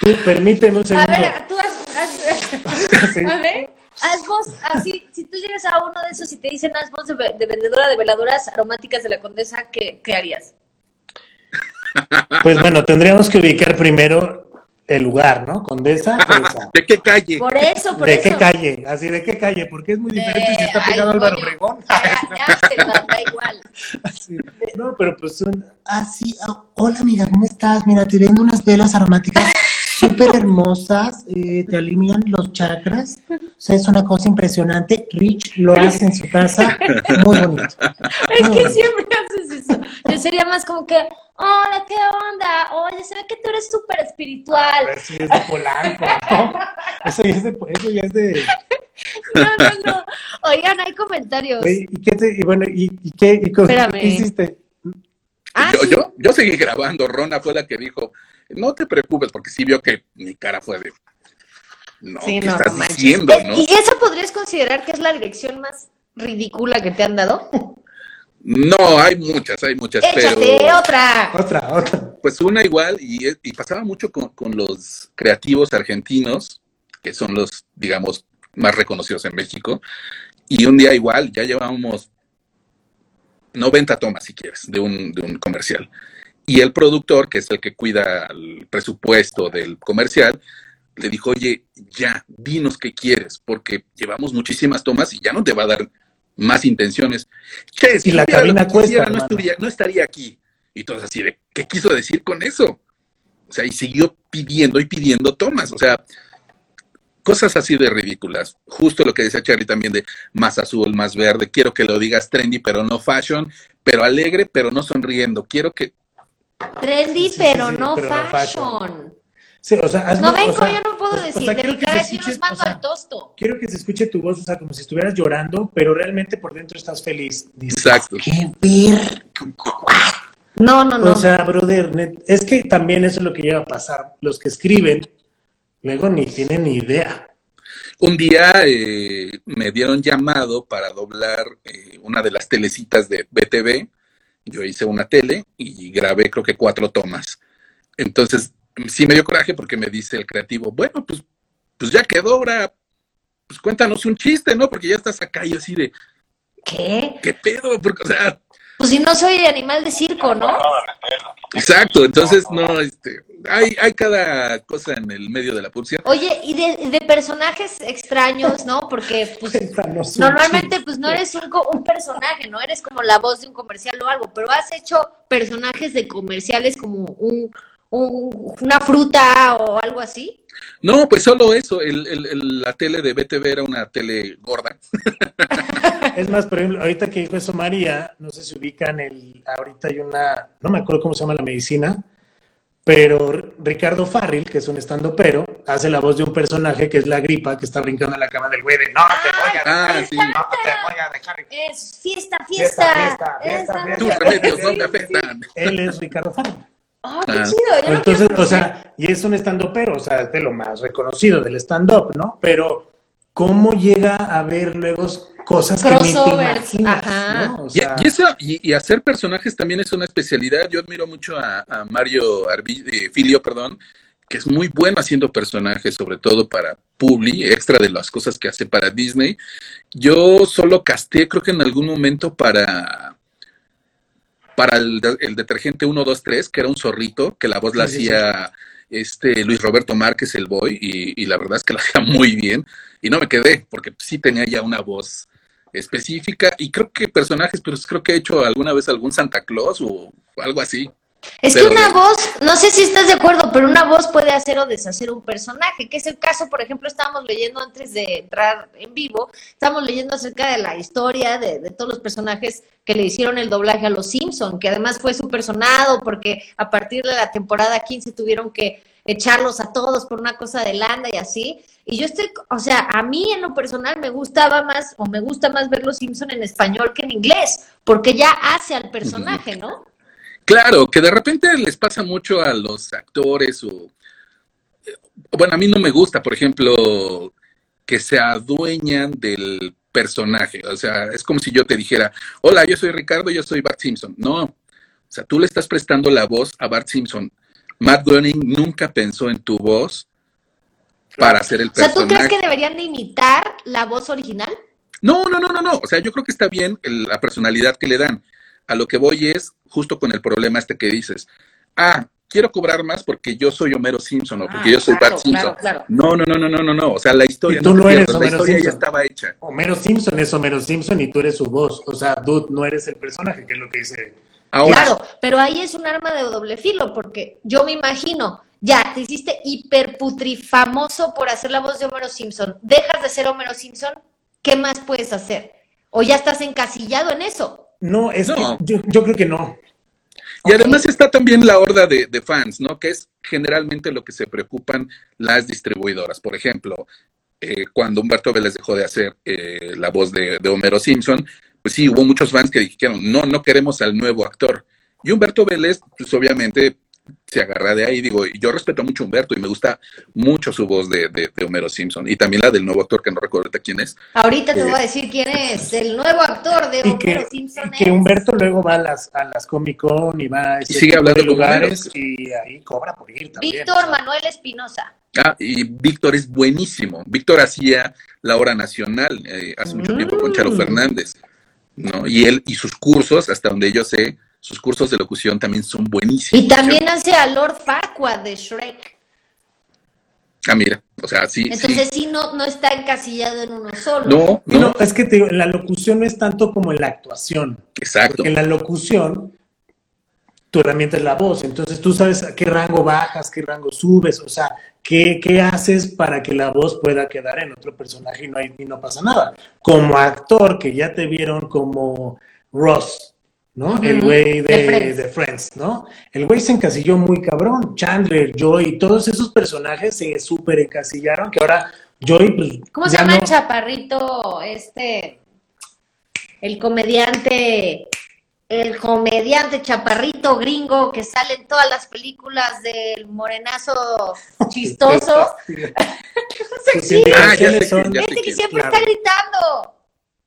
Tú, permíteme un A segundo. ver, tú haz, haz- Sí. a ver, haz voz así, si tú llegas a uno de esos y te dicen haz voz de, de vendedora de veladoras aromáticas de la condesa, ¿qué, qué harías? Pues bueno, tendríamos que ubicar primero el lugar, ¿no? Condesa, Fresa. ¿De qué calle? Por eso, por ¿De eso. qué calle? Así, ¿de qué calle? Porque es muy diferente si está pegado al Álvaro. Obregón. Da, igual. Así. No, pero pues son... Ah, sí. ah, hola, amiga, ¿cómo estás? Mira, te vendo unas velas aromáticas súper hermosas. eh, te alinean los chakras. O sea, es una cosa impresionante. Rich lo hace en su casa. Muy bonito. Es Muy que bonito. siempre haces eso. Yo sería más como que, hola, ¿qué onda? Oye, se ve que tú eres súper espiritual. Eso ya es de Polanco, ¿no? Eso ya es de... Eso ya es de... No, no, no. Oigan, hay comentarios. Oye, ¿Y qué te... Y bueno, ¿y, y qué, y qué hiciste? Ah, yo, sí. yo, yo seguí grabando. Rona fue la que dijo, no te preocupes, porque sí vio que mi cara fue de, no, Sí, ¿qué no, estás no manches. diciendo, Eh, no? ¿Y esa podrías considerar que es la dirección más ridícula que te han dado? No, hay muchas, hay muchas, Échate pero otra. Otra, otra. pues una igual, y, y pasaba mucho con, con los creativos argentinos, que son los, digamos, más reconocidos en México, y un día igual, ya llevábamos 90 tomas, si quieres, de un, de un comercial. Y el productor, que es el que cuida el presupuesto del comercial, le dijo, oye, ya, dinos qué quieres, porque llevamos muchísimas tomas y ya no te va a dar más intenciones. Che, si Y la cabina cuesta, no, estaría, no estaría aquí. Y todos así de, ¿qué quiso decir con eso? O sea, y siguió pidiendo y pidiendo tomas. O sea, cosas así de ridículas. Justo lo que decía Charlie también de más azul, más verde. Quiero que lo digas trendy, pero no fashion, pero alegre, pero no sonriendo. Quiero que Trendy, Sí, sí, pero, sí, no, pero no fashion. Sí, o sea, hazme- No o vengo, sea, yo no puedo o- o decir. sea, quiero que escuche, mando o sea, al tosto. Quiero que se escuche tu voz, o sea, como si estuvieras llorando, pero realmente por dentro estás feliz. Dices, Exacto. ¡Qué ver! No, no, no. O sea, brother, es que también eso es lo que llega a pasar. Los que escriben, luego ni tienen ni idea. Un día eh, me dieron llamado para doblar eh, una de las telecitas de BTV. Yo hice una tele y grabé creo que cuatro tomas. Entonces, sí me dio coraje porque me dice el creativo, bueno, pues, pues ya quedó, ahora, pues cuéntanos un chiste, ¿no? Porque ya estás acá y así de, ¿Qué? ¿qué pedo? Porque, o sea, Pues si no soy animal de circo, ¿no? exacto. Entonces, no, este, hay, hay cada cosa en el medio de la pulsión. Oye, y de, de personajes extraños, ¿no? Porque pues normalmente pues no eres un, co- un personaje, no eres como la voz de un comercial o algo, pero has hecho personajes de comerciales como un, un- una fruta o algo así. No, pues solo eso. El, el- el- la tele de BTV era una tele gorda. Es más, por ejemplo, ahorita que dijo eso María, no sé si ubican el, ahorita hay una, no me acuerdo cómo se llama la medicina, pero Ricardo Farril, que es un estando pero, hace la voz de un personaje que es la gripa, que está brincando en la cama del güey de, no te voy a Ah, sí. no te voy a dejar. Es fiesta, Fiesta, fiesta. fiesta, fiesta, Tus remedios no te afectan. Él es Ricardo Farril. Ah, qué Ah. chido. yo Entonces, o sea, y es un estando pero, o sea, es de lo más reconocido del stand-up, ¿no? Pero, ¿cómo llega a ver luego cosas que ni te Crossovers, imaginas, ajá. ¿no? O Y, sea, y eso- y- y hacer personajes también es una especialidad. Yo admiro mucho a, a Mario Arbi- eh, Filio, perdón, que es muy bueno haciendo personajes, sobre todo para Publi, extra de las cosas que hace para Disney. Yo solo casté, creo que en algún momento para para el, de- el detergente 123, que era un zorrito, que la voz la Sí, sí. Este Luis Roberto Márquez, el boy, y, y la verdad es que la hacía muy bien. Y no me quedé, porque sí tenía ya una voz específica. Y creo que personajes, pero creo que he hecho alguna vez algún Santa Claus o algo así. Es que una voz, no sé si estás de acuerdo, pero una voz puede hacer o deshacer un personaje, que es el caso, por ejemplo, estábamos leyendo antes de entrar en vivo, estábamos leyendo acerca de la historia de, de todos los personajes que le hicieron el doblaje a los Simpson, que además fue súper sonado porque a partir de la temporada 15 tuvieron que echarlos a todos por una cosa de lana y así. Y yo estoy, o sea, a mí en lo personal me gustaba más o me gusta más ver los Simpson en español que en inglés, porque ya hace al personaje, ¿no? Claro, que de repente les pasa mucho a los actores o... Bueno, a mí no me gusta, por ejemplo, que se adueñan del personaje. O sea, es como si yo te dijera, hola, yo soy Ricardo, yo soy Bart Simpson. No, o sea, tú le estás prestando la voz a Bart Simpson. Matt Groening nunca pensó en tu voz para hacer el O sea, ¿tú personaje. crees que deberían de imitar la voz original? No, no, no, no, no. O sea, yo creo que está bien el- la personalidad que le dan. A lo que voy es justo con el problema este que dices. Ah, quiero cobrar más porque yo soy Homero Simpson o porque Ah, yo soy claro, Bart Simpson. claro, claro. No, no, no, no, no, no, no. O sea, la historia. Y tú no eres pierdas, La Homero historia ya Simpson. estaba hecha. Homero Simpson es Homero Simpson y tú eres su voz. O sea, dude, no eres el personaje, que es lo que dice. Ahora, Claro, pero ahí es un arma de doble filo, porque yo me imagino, ya, te hiciste hiperputrifamoso por hacer la voz de Homero Simpson, dejas de ser Homero Simpson, ¿qué más puedes hacer? ¿O ya estás encasillado en eso? No, es No. que yo, yo creo que no. Y además está también la horda de, de fans, ¿no? Que es generalmente lo que se preocupan las distribuidoras. Por ejemplo, eh, cuando Humberto Vélez dejó de hacer eh, la voz de, de Homero Simpson, pues sí, hubo muchos fans que dijeron, no, no queremos al nuevo actor. Y Humberto Vélez, pues obviamente se agarra de ahí. Digo, y yo respeto mucho a Humberto y me gusta mucho su voz de, de- de Homero Simpson. Y también la del nuevo actor, que no recuerdo ahorita quién es. Ahorita te Eh, voy a decir quién es el nuevo actor de Homero que, Simpson. y que Humberto luego va a las, a las Comic Con y va a sigue hablando de lugares y ahí cobra por ir también. Víctor. Manuel Espinosa. Ah, y Víctor es buenísimo. Víctor hacía la hora nacional eh, hace mucho tiempo con Charo Mm. Fernández, ¿no? Y él y sus cursos, hasta donde yo sé, sus cursos de locución también son buenísimos. Y también hace a Lord Farquaad de Shrek. Ah, mira, o sea, sí, Entonces sí. sí, no, no está encasillado en uno solo. No, no, no, es que te digo, la locución no es tanto como en la actuación. exacto. Porque en la locución, tu herramienta es la voz. Entonces tú sabes a qué rango bajas, qué rango subes, o sea, qué, qué haces para que la voz pueda quedar en otro personaje y no, hay, y no pasa nada. Como actor, que ya te vieron como Ross, ¿no? El güey de, Friends. de Friends, ¿no? El güey se encasilló muy cabrón. Chandler, Joey, todos esos personajes se súper encasillaron que ahora Joey, pues. ¿Cómo se llama no- el chaparrito, este, el comediante el comediante chaparrito gringo que sale en todas las películas del morenazo chistoso. Sí. Ah, ya sé ya Este que siempre claro. está gritando.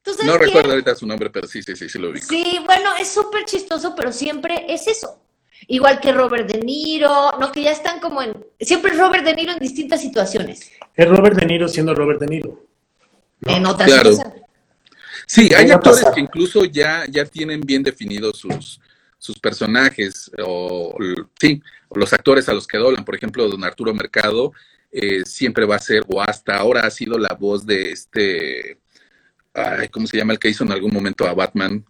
¿Tú sabes No quién? recuerdo ahorita su nombre, pero sí, sí, sí, sí lo vi. Sí, bueno, es súper chistoso, pero siempre es eso. Igual que Robert De Niro, ¿no? Que ya están como en... Siempre es Robert De Niro en distintas situaciones. Es Robert De Niro siendo Robert De Niro. ¿no? En otras Claro. cosas. Sí, hay actores pasar. que incluso ya, ya tienen bien definidos sus, sus personajes, o sí, o los actores a los que doblan. Por ejemplo, don Arturo Mercado eh, siempre va a ser, o hasta ahora ha sido la voz de este, ay, ¿cómo se llama el que hizo en algún momento a Batman?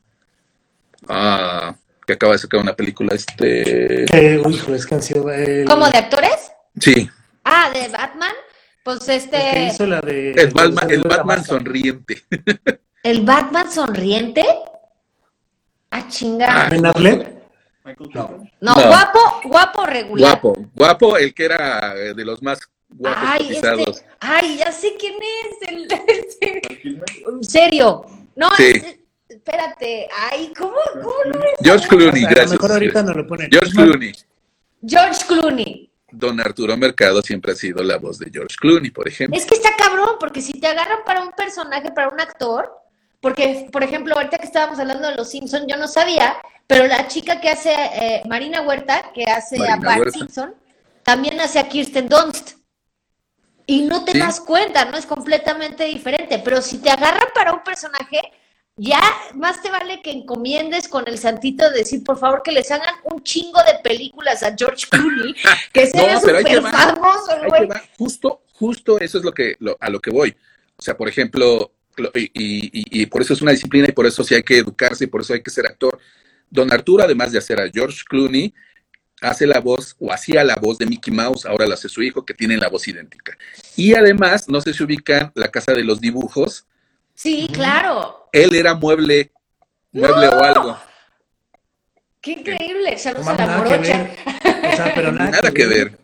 Ah, que acaba de sacar una película, este, Que, uy, hijo, es que han sido el, ¿Como de actores? sí, Ah, de Batman. Pues el que este... hizo la de... el Batman, el sonriente. ¿El Batman sonriente? Ah, chinga. ¿Ben Affleck? No. No, No. guapo, guapo regular. Guapo, guapo, el que era eh, de los más guapos Ay, este, ay, ya sé quién es. El, este, en serio. No, Sí. es- espérate. Ay, ¿cómo, cómo no es? George Clooney, A lo gracias. mejor ahorita nos lo ponen. George Clooney. George Clooney. Don Arturo Mercado siempre ha sido la voz de George Clooney, por ejemplo. Es que está cabrón, porque si te agarran para un personaje, para un actor, porque, por ejemplo, ahorita que estábamos hablando de los Simpson, yo no sabía, pero la chica que hace eh, Marina Huerta, que hace a Bart Huerta. Simpson, también hace a Kirsten Dunst. Y no te Sí. das cuenta, ¿no? Es completamente diferente. Pero si te agarran para un personaje, ya más te vale que encomiendes con el santito de decir, por favor, que les hagan un chingo de películas a George Clooney, que sea No, pero ahí te súper famoso, güey. Justo, justo eso es lo que, lo- a lo que voy. O sea, por ejemplo, lo- y, y- y- y por eso es una disciplina y por eso sí hay que educarse y por eso hay que ser actor. Don Arturo, además de hacer a George Clooney, hace la voz o hacía la voz de Mickey Mouse, ahora la hace su hijo, que tienen la voz idéntica. Y además, no sé si ubican la casa de los dibujos, Sí, claro. él era mueble, mueble o algo. Qué increíble. No Saludos a mames, la nada que morocha. ver. O sea, pero nada, Nada que ver.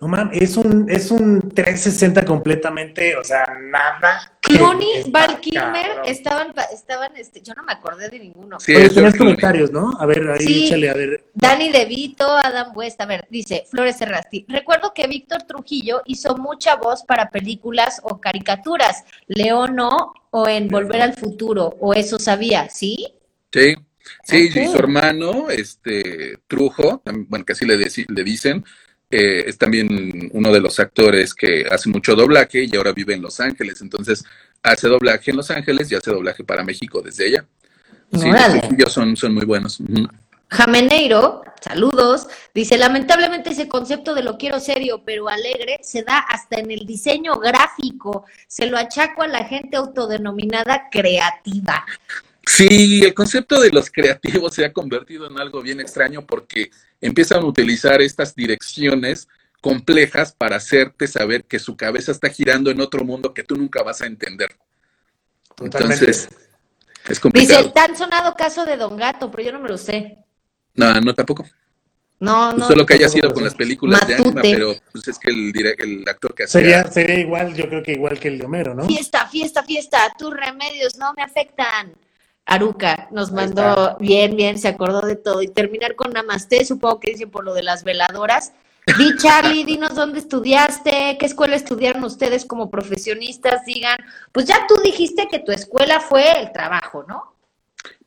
No mames, es un, es un 360 completamente, o sea, nada. Clooney, Val Kilmer estaban, estaban, este, yo no me acordé de ninguno. Sí, Oye, Clooney. comentarios, ¿no? A ver, ahí Sí. échale, a ver. Danny DeVito, Adam West, a ver, dice Flores Serrasti. Recuerdo que Víctor Trujillo hizo mucha voz para películas o caricaturas. León no, o en Volver al Futuro, o eso sabía, ¿sí? Sí, sí, Ok. y su hermano, este, Trujo, bueno, que así le, le dicen, eh, es también uno de los actores que hace mucho doblaje y ahora vive en Los Ángeles, entonces hace doblaje en Los Ángeles y hace doblaje para México desde ella. Sí, Órale. los Trujillo son, son muy buenos. Jameneiro, saludos, dice, lamentablemente ese concepto de lo quiero serio pero alegre se da hasta en el diseño gráfico, se lo achaco a la gente autodenominada creativa. Sí, el concepto de los creativos se ha convertido en algo bien extraño porque empiezan a utilizar estas direcciones complejas para hacerte saber que su cabeza está girando en otro mundo que tú nunca vas a entender. Totalmente. Entonces, es Dice, complicado. el tan sonado caso de Don Gato, pero yo no me lo sé. No, no tampoco. No, no. Solo que haya sido con las películas de Matute. Anima, pero pues es que el, el actor que hacía... Sería, sería igual, yo creo que igual que el de Homero, ¿no? Fiesta, fiesta, fiesta, tus remedios no me afectan. Aruca nos mandó bien, bien, se acordó de todo. Y terminar con Namaste, supongo que dicen por lo de las veladoras. Di, Charlie, dinos dónde estudiaste, qué escuela estudiaron ustedes como profesionistas. Digan, pues ya tú dijiste que tu escuela fue el trabajo, ¿no?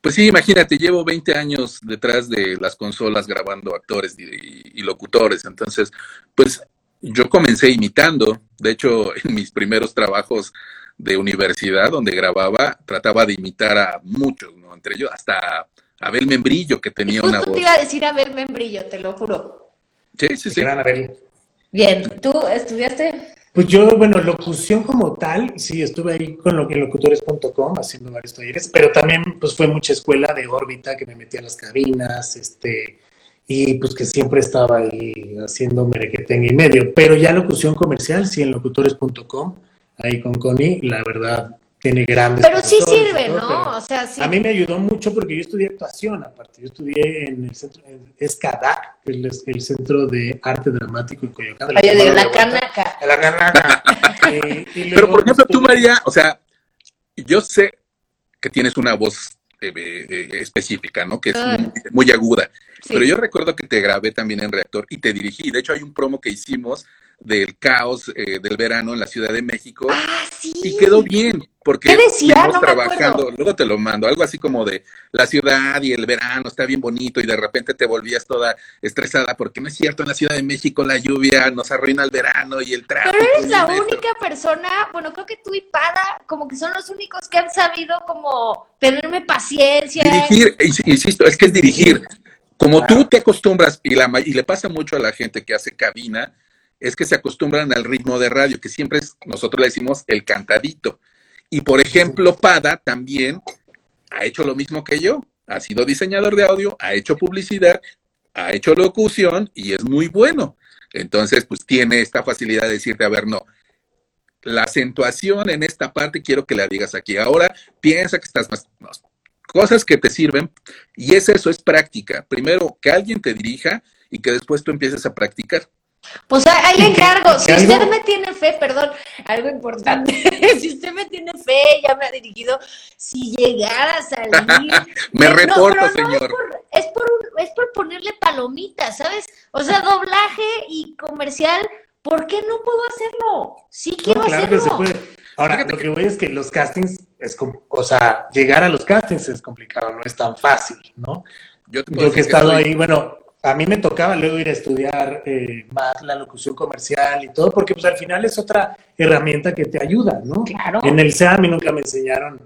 Pues sí, imagínate, llevo 20 años detrás de las consolas grabando actores y, y- y locutores, entonces, pues yo comencé imitando, de hecho, en mis primeros trabajos de universidad donde grababa, trataba de imitar a muchos, ¿no? Entre ellos, hasta Abel Membrillo, que tenía una Justo voz. te iba a decir a ver membrillo, te lo juro. Sí, sí, sí. Gran Abel. Bien, ¿tú estudiaste? Pues yo, bueno, locución como tal, sí, estuve ahí con lo que locutores.com haciendo varios talleres, pero también pues fue mucha escuela de órbita que me metía a las cabinas, este, y pues que siempre estaba ahí haciendo merequetengue y medio, pero ya locución comercial, sí, en locutores.com, ahí con Connie, la verdad, tiene grandes Pero sí sirve, ¿no? pero O sea, sí. A mí me ayudó mucho porque yo estudié actuación, aparte, yo estudié en el centro, en ESCADAC, que es el Centro de Arte Dramático en Coyoacán. Oye, de la canaca. De la canaca. Eh, y Pero por ejemplo, tú, estuve- María, o sea, yo sé que tienes una voz eh, eh, específica, ¿no? Que es Ah. muy, muy aguda. Sí. Pero yo recuerdo que te grabé también en Reactor y te dirigí. De hecho, hay un promo que hicimos del caos eh, del verano en la Ciudad de México Ah, sí. y quedó bien, porque me trabajando, acuerdo. luego te lo mando, algo así como de la ciudad y el verano está bien bonito y de repente te volvías toda estresada porque no es cierto, en la Ciudad de México la lluvia nos arruina el verano y el tráfico. Pero eres la metro. única persona, bueno, creo que tú y Pada, como que son los únicos que han sabido como tenerme paciencia. Dirigir, ins- insisto, es que es dirigir. Como tú te acostumbras, y, la, ma- y le pasa mucho a la gente que hace cabina, es que se acostumbran al ritmo de radio, que siempre es, nosotros le decimos el cantadito. Y por ejemplo, Pada también ha hecho lo mismo que yo. Ha sido diseñador de audio, ha hecho publicidad, ha hecho locución y es muy bueno. Entonces, pues tiene esta facilidad de decirte, a ver, no, la acentuación en esta parte quiero que la digas aquí. Ahora piensa que estás más, no, cosas que te sirven y es eso, es práctica. Primero, que alguien te dirija y que después tú empieces a practicar. Pues ahí le encargo. Si algo- usted me tiene fe, perdón, algo importante. si usted me tiene fe, ya me ha dirigido. Si llegara a salir. Me reporto, pero no, señor. Es por, es, por un- es por ponerle palomitas, ¿sabes? O sea, doblaje y comercial. ¿Por qué no puedo hacerlo? Sí quiero No, claro que se puede. Ahora, lo que voy es que los castings es o sea, llegar a los castings es complicado, no es tan fácil, ¿no? Yo, te puedo Yo que he estado soy- ahí, bueno, a mí me tocaba luego ir a estudiar eh, más la locución comercial y todo, porque pues al final es otra herramienta que te ayuda, ¿no? Claro. En el SEA a mí nunca me enseñaron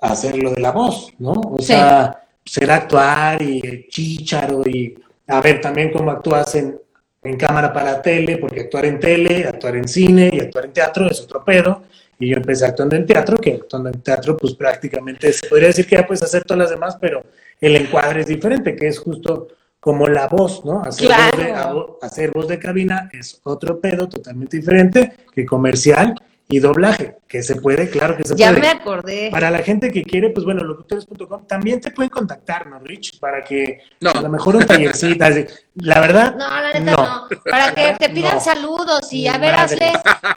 a hacer lo de la voz, ¿no? O Sí. sea, ser actuar y chícharo y a ver también cómo actúas en, en cámara para tele, porque actuar en tele, actuar en cine y actuar en teatro es otro pedo. Y yo empecé actuando en teatro, que actuando en teatro, pues prácticamente se podría decir que ya puedes hacer todas las demás, pero el encuadre es diferente, que es justo como la voz, ¿no? Hacer, Claro. voz, de, a- hacer voz de cabina es otro pedo totalmente diferente que comercial y doblaje, que se puede, claro que se Ya puede. me acordé. Para la gente que quiere, pues bueno, locutores.com también te pueden contactar, ¿no, Rich? Para que No. a lo mejor un tallercito. así. La verdad, No, la neta no. Para que te pidan No. saludos y a ver, hazle.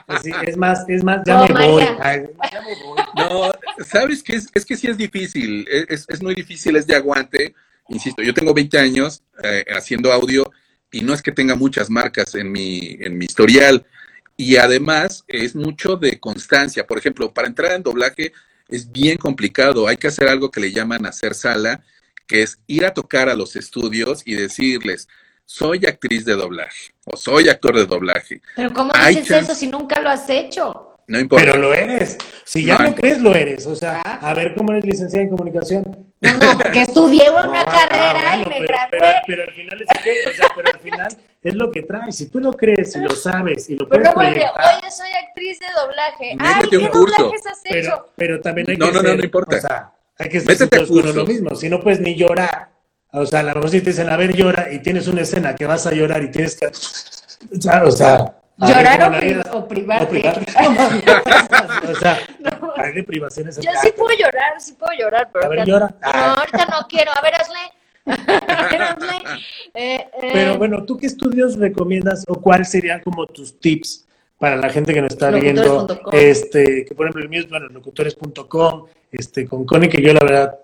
Así, es más, es más, ya Oh, me voy. Ay, ya me voy. No, sabes que es, es que sí es difícil, es, es muy difícil, es de aguante. Insisto, yo tengo 20 años eh, haciendo audio y no es que tenga muchas marcas en mi, en mi historial. Y además es mucho de constancia. Por ejemplo, para entrar en doblaje es bien complicado. Hay que hacer algo que le llaman hacer sala, que es ir a tocar a los estudios y decirles, soy actriz de doblaje o soy actor de doblaje. Pero ¿cómo Ay, dices eso si nunca lo has hecho? No importa. Pero lo eres. Si ya No. lo crees, lo eres. O sea, a ver cómo eres licenciada en comunicación. No, no, porque estudié una No, carrera ah, y bueno, me pero, gradué. pero, pero al final es que, o sea, pero al final es lo que traes. Si tú lo crees y lo sabes y lo Pero puedes de, proyectar, oye, soy actriz de doblaje. Ay, ¿qué curso. doblajes has hecho? pero, pero también hay No, que no, no, ser, no importa. O sea, hay que ser con uno cursos. mismo. Si no puedes ni llorar, o sea, a lo mejor si te dicen, a ver, llora y tienes una escena que vas a llorar y tienes que, o sea, o sea Llorar o, la pri- o privarte. o privarte. o sea, hay privaciones Yo sí puedo llorar, sí puedo llorar, pero A ver, llora. No, Ah. ahorita no quiero. A ver, hazle. Eh, eh, Pero bueno, ¿tú qué estudios recomiendas o cuáles serían como tus tips para la gente que nos está viendo? Este, que por ejemplo el mío es, bueno, locutores.com, este, con Connie, que yo la verdad,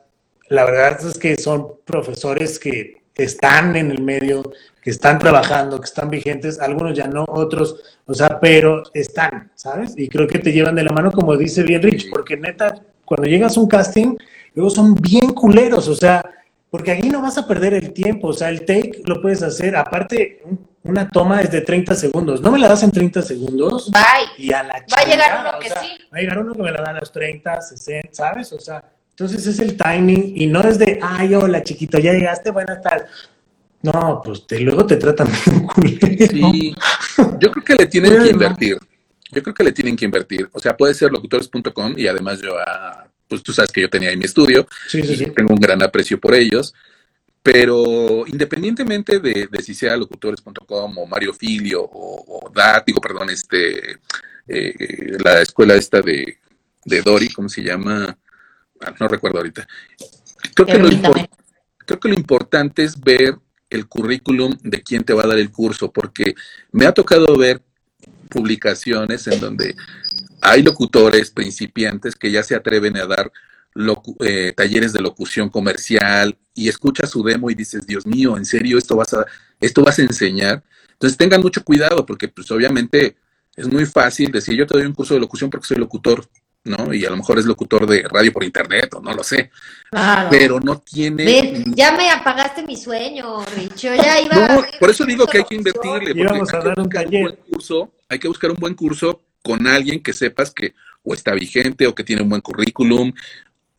la verdad es que son profesores que están en el medio, que están trabajando, que están vigentes, algunos ya no, otros, o sea, pero están, ¿sabes? Y creo que te llevan de la mano, como dice bien Rich, porque neta, cuando llegas a un casting, luego son bien culeros, o sea, porque ahí no vas a perder el tiempo, o sea, el take lo puedes hacer, aparte, un- una toma es de 30 segundos, no me la das en 30 segundos Bye. y a la Va a llegar uno o que sea, sí. Va a llegar uno que me la da a los 30, 60, ¿sabes? O sea, entonces es el timing y no es de, ay, hola chiquito, ya llegaste, buenas tardes. No, pues te, luego te tratan bien culero. Sí, yo creo que le tienen Bueno. que invertir. Yo creo que le tienen que invertir. O sea, puede ser locutores.com y además yo, ah, pues tú sabes que yo tenía ahí mi estudio Sí, sí, sí. tengo un gran aprecio por ellos. Pero independientemente de, de si sea locutores.com o Mario Filio o, o DAT, digo, perdón, este, eh, la escuela esta de, de Dori, ¿cómo se llama? Ah, no recuerdo ahorita. Creo que, lo Permítame. impor- creo que lo importante es ver el currículum de quién te va a dar el curso, porque me ha tocado ver publicaciones en donde hay locutores principiantes que ya se atreven a dar eh, talleres de locución comercial y escuchas su demo y dices, Dios mío, ¿en serio esto vas a, esto vas a enseñar? Entonces tengan mucho cuidado porque pues obviamente es muy fácil decir, yo te doy un curso de locución porque soy locutor, ¿no? Y a lo mejor es locutor de radio por internet o no lo sé, Claro. pero no tiene... Ven, ya me apagaste mi sueño, Rich. Yo ya iba No, a- por eso digo que hay que invertirle. porque Íbamos a hay que dar un buen curso, hay que buscar un buen curso con alguien que sepas que o está vigente o que tiene un buen currículum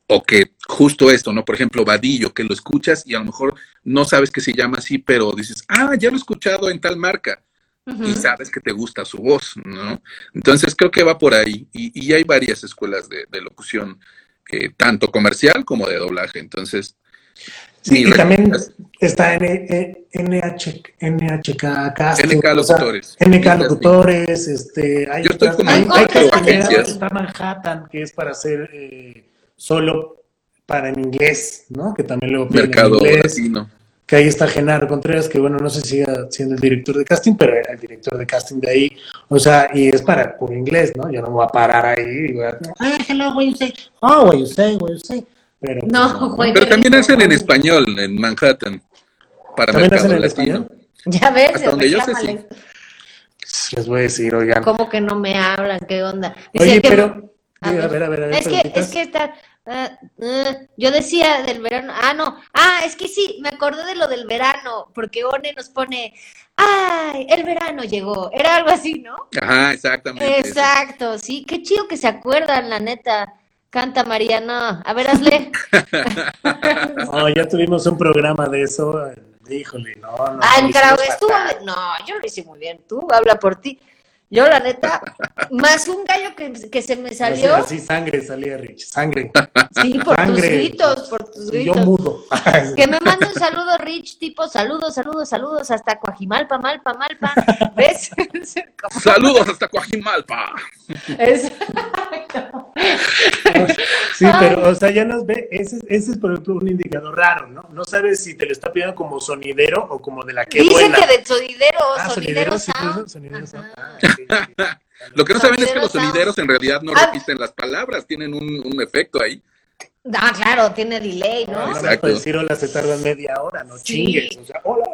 o que justo esto, ¿no? Por ejemplo, Vadillo, que lo escuchas y a lo mejor no sabes que se llama así, pero dices, ah, ya lo he escuchado en tal marca Ujú. y sabes que te gusta su voz, ¿no? Entonces creo que va por ahí y, y hay varias escuelas de, de locución, eh, tanto comercial como de doblaje. Entonces, Sí, y también está N, NH, NHK Casting, NK o sea, Locutores. NK Locutores, este, hay, Yo estoy con hay, hay agencias. está Manhattan, que es para hacer eh, solo para en inglés, ¿no? Que también luego piden en Mercado inglés. latino. Que ahí está Genaro Contreras, que bueno, no sé si siga siendo el director de casting, pero era el director de casting de ahí. O sea, y es para puro inglés, ¿no? Yo no me voy a parar ahí y voy a, ah, hello, what you say? Oh, what you say, what you say. Pero, No, pues, güey. Pero también hacen en español en Manhattan. Para ¿También mercado hacen en latino. español? Ya ves, Hasta donde yo sé. Les voy a decir, oigan. ¿Cómo que no me hablan? ¿Qué onda? Dice Oye, que- pero, A ver. a ver, a ver. Es que, es que está. Ah, ah, yo decía del verano. Ah, no. Ah, es que sí, me acordé de lo del verano, porque One nos pone. ¡Ay! El verano llegó. Era algo así, ¿no? Ajá, exactamente. eso. Exacto, sí. Qué chido que se acuerdan, la neta. Canta Mariana. A ver, hazle. No, ya tuvimos un programa de eso. Híjole, no, no. Ah, en estuvo. fatal. No, yo lo hice muy bien. Tú habla por ti. Yo, la neta, más un gallo que, que se me Así, salió. así sangre salía, Rich, sangre. Sí, por tus Sangre. gritos, por tus Y yo gritos. mudo. Que me mande un saludo, Rich, tipo saludos, saludos, saludos, hasta Coajimalpa, Malpa, Malpa. ¿Ves? Como- Saludos hasta Coajimalpa. es- Sí, pero, o sea, ya nos ve, ese, ese es, por ejemplo, un indicador raro, ¿no? No sabes si te lo está pidiendo como sonidero o como de la que Dicen buena. que de sonidero, Ah, sonidero sonidero, sí, sound. sonidero sound. Ajá. Ah, sí, sí. Lo que no saben es que los Sonideros en realidad no Ah. repiten las palabras, tienen un, un efecto ahí. Ah, claro, tiene delay, No, Exacto. decir hola se tardan media hora, no Sí. chingues. O sea, hola.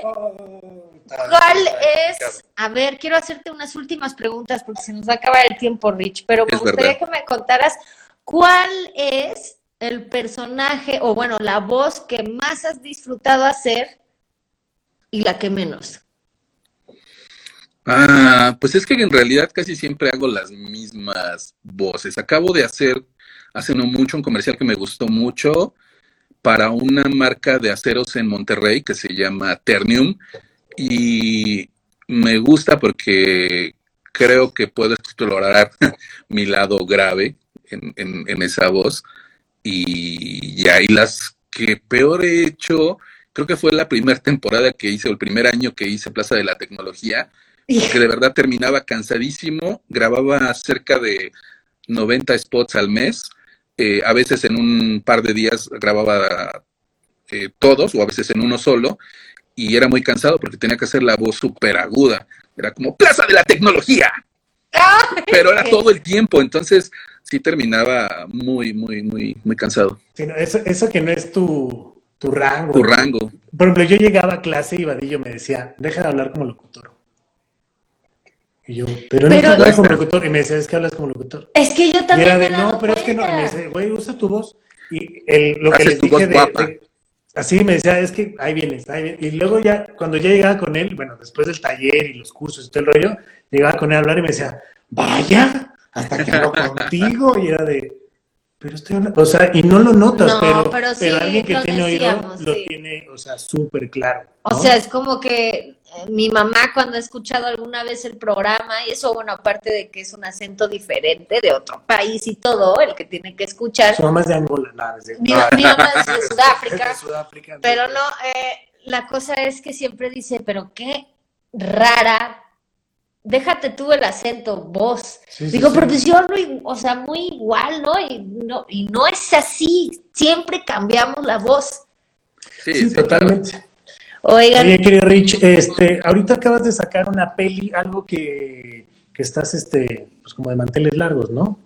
¿Cuál es? A ver, quiero hacerte unas últimas preguntas porque se nos va a acabar el tiempo, Rich, pero me Es gustaría verdad. que me contaras cuál es el personaje o bueno, la voz que más has disfrutado hacer y la que menos. Ah, pues es que en realidad casi siempre hago las mismas voces. Acabo de hacer hace no mucho un comercial que me gustó mucho para una marca de aceros en Monterrey que se llama Ternium y me gusta porque creo que puedo explorar mi lado grave en, en- en esa voz y, y las que peor he hecho, creo que fue la primera temporada que hice, o el primer año que hice Plaza de la Tecnología, porque de verdad terminaba cansadísimo, grababa cerca de 90 spots al mes, eh, a veces en un par de días grababa eh, todos o a veces en uno solo y era muy cansado porque tenía que hacer la voz súper aguda, era como Plaza de la Tecnología, pero era todo el tiempo, entonces sí terminaba muy, muy, muy, muy cansado. Sí, no, eso, eso que no es tu, tu rango. Tu rango. Por ejemplo, yo llegaba a clase y Vadillo me decía, deja de hablar como locutor. Y yo, pero no Pero- hablas como locutor. Y me decía, es que hablas como locutor. Es que yo Y también era me de, no, pero es que no. Y me dice, güey, usa tu voz. Y el, lo que les dije de, Así me decía, es que ahí vienes, ahí vienes. Y luego ya, cuando ya llegaba con él, bueno, después del taller y los cursos y todo el rollo, llegaba con él a hablar y me decía, vaya, hasta que hablo contigo. Y era de, pero estoy hablando, o sea, y no lo notas, No, pero, pero sí, alguien que tiene decíamos, oído lo tiene, o sea, súper claro. O sea, es como que mi mamá cuando ha escuchado alguna vez el programa, y eso, bueno, aparte de que es un acento diferente de otro país y todo, el que tiene que escuchar. Su mamá es de Angola, nada, es de, Mi, mi mamá es de es Sudáfrica, de Sudáfrica. pero no, eh, la cosa es que siempre dice, pero qué rara, déjate tú el acento, vos. Sí, Digo, sí. pero pues yo o sea, muy igual, ¿no? Y no, y no es así, siempre cambiamos la voz. Sí, Sí, sí, totalmente. Oigan, Oye, querido Rich, este, ahorita acabas de sacar una peli, algo que, que estás, este, pues como de manteles largos, ¿no?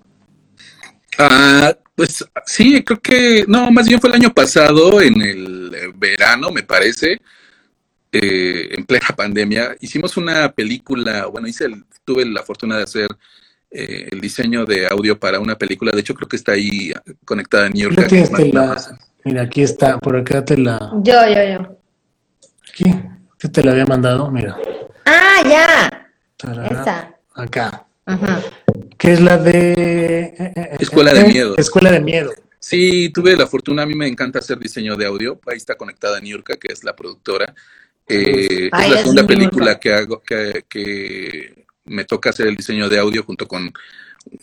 Ah, Pues sí, creo que, no, más bien fue el año pasado, en el eh, verano, me parece, eh, en plena pandemia, hicimos una película, bueno, hice el- tuve la fortuna de hacer eh, el diseño de audio para una película, de hecho creo que está ahí conectada en New York. La- Mira, aquí está, por acá te la. Yo, yo, yo. Aquí, que te la había mandado, mira. Ah, ya. Tarara, Esta. Acá. Ajá. Que es la de. eh, eh, eh, Escuela de Miedo. Escuela de Miedo. Sí, tuve la fortuna, a mí me encanta hacer diseño de audio, ahí está conectada Niurka, que es la productora. Eh, Ay, es la segunda película que hago, que, que me toca hacer el diseño de audio junto con un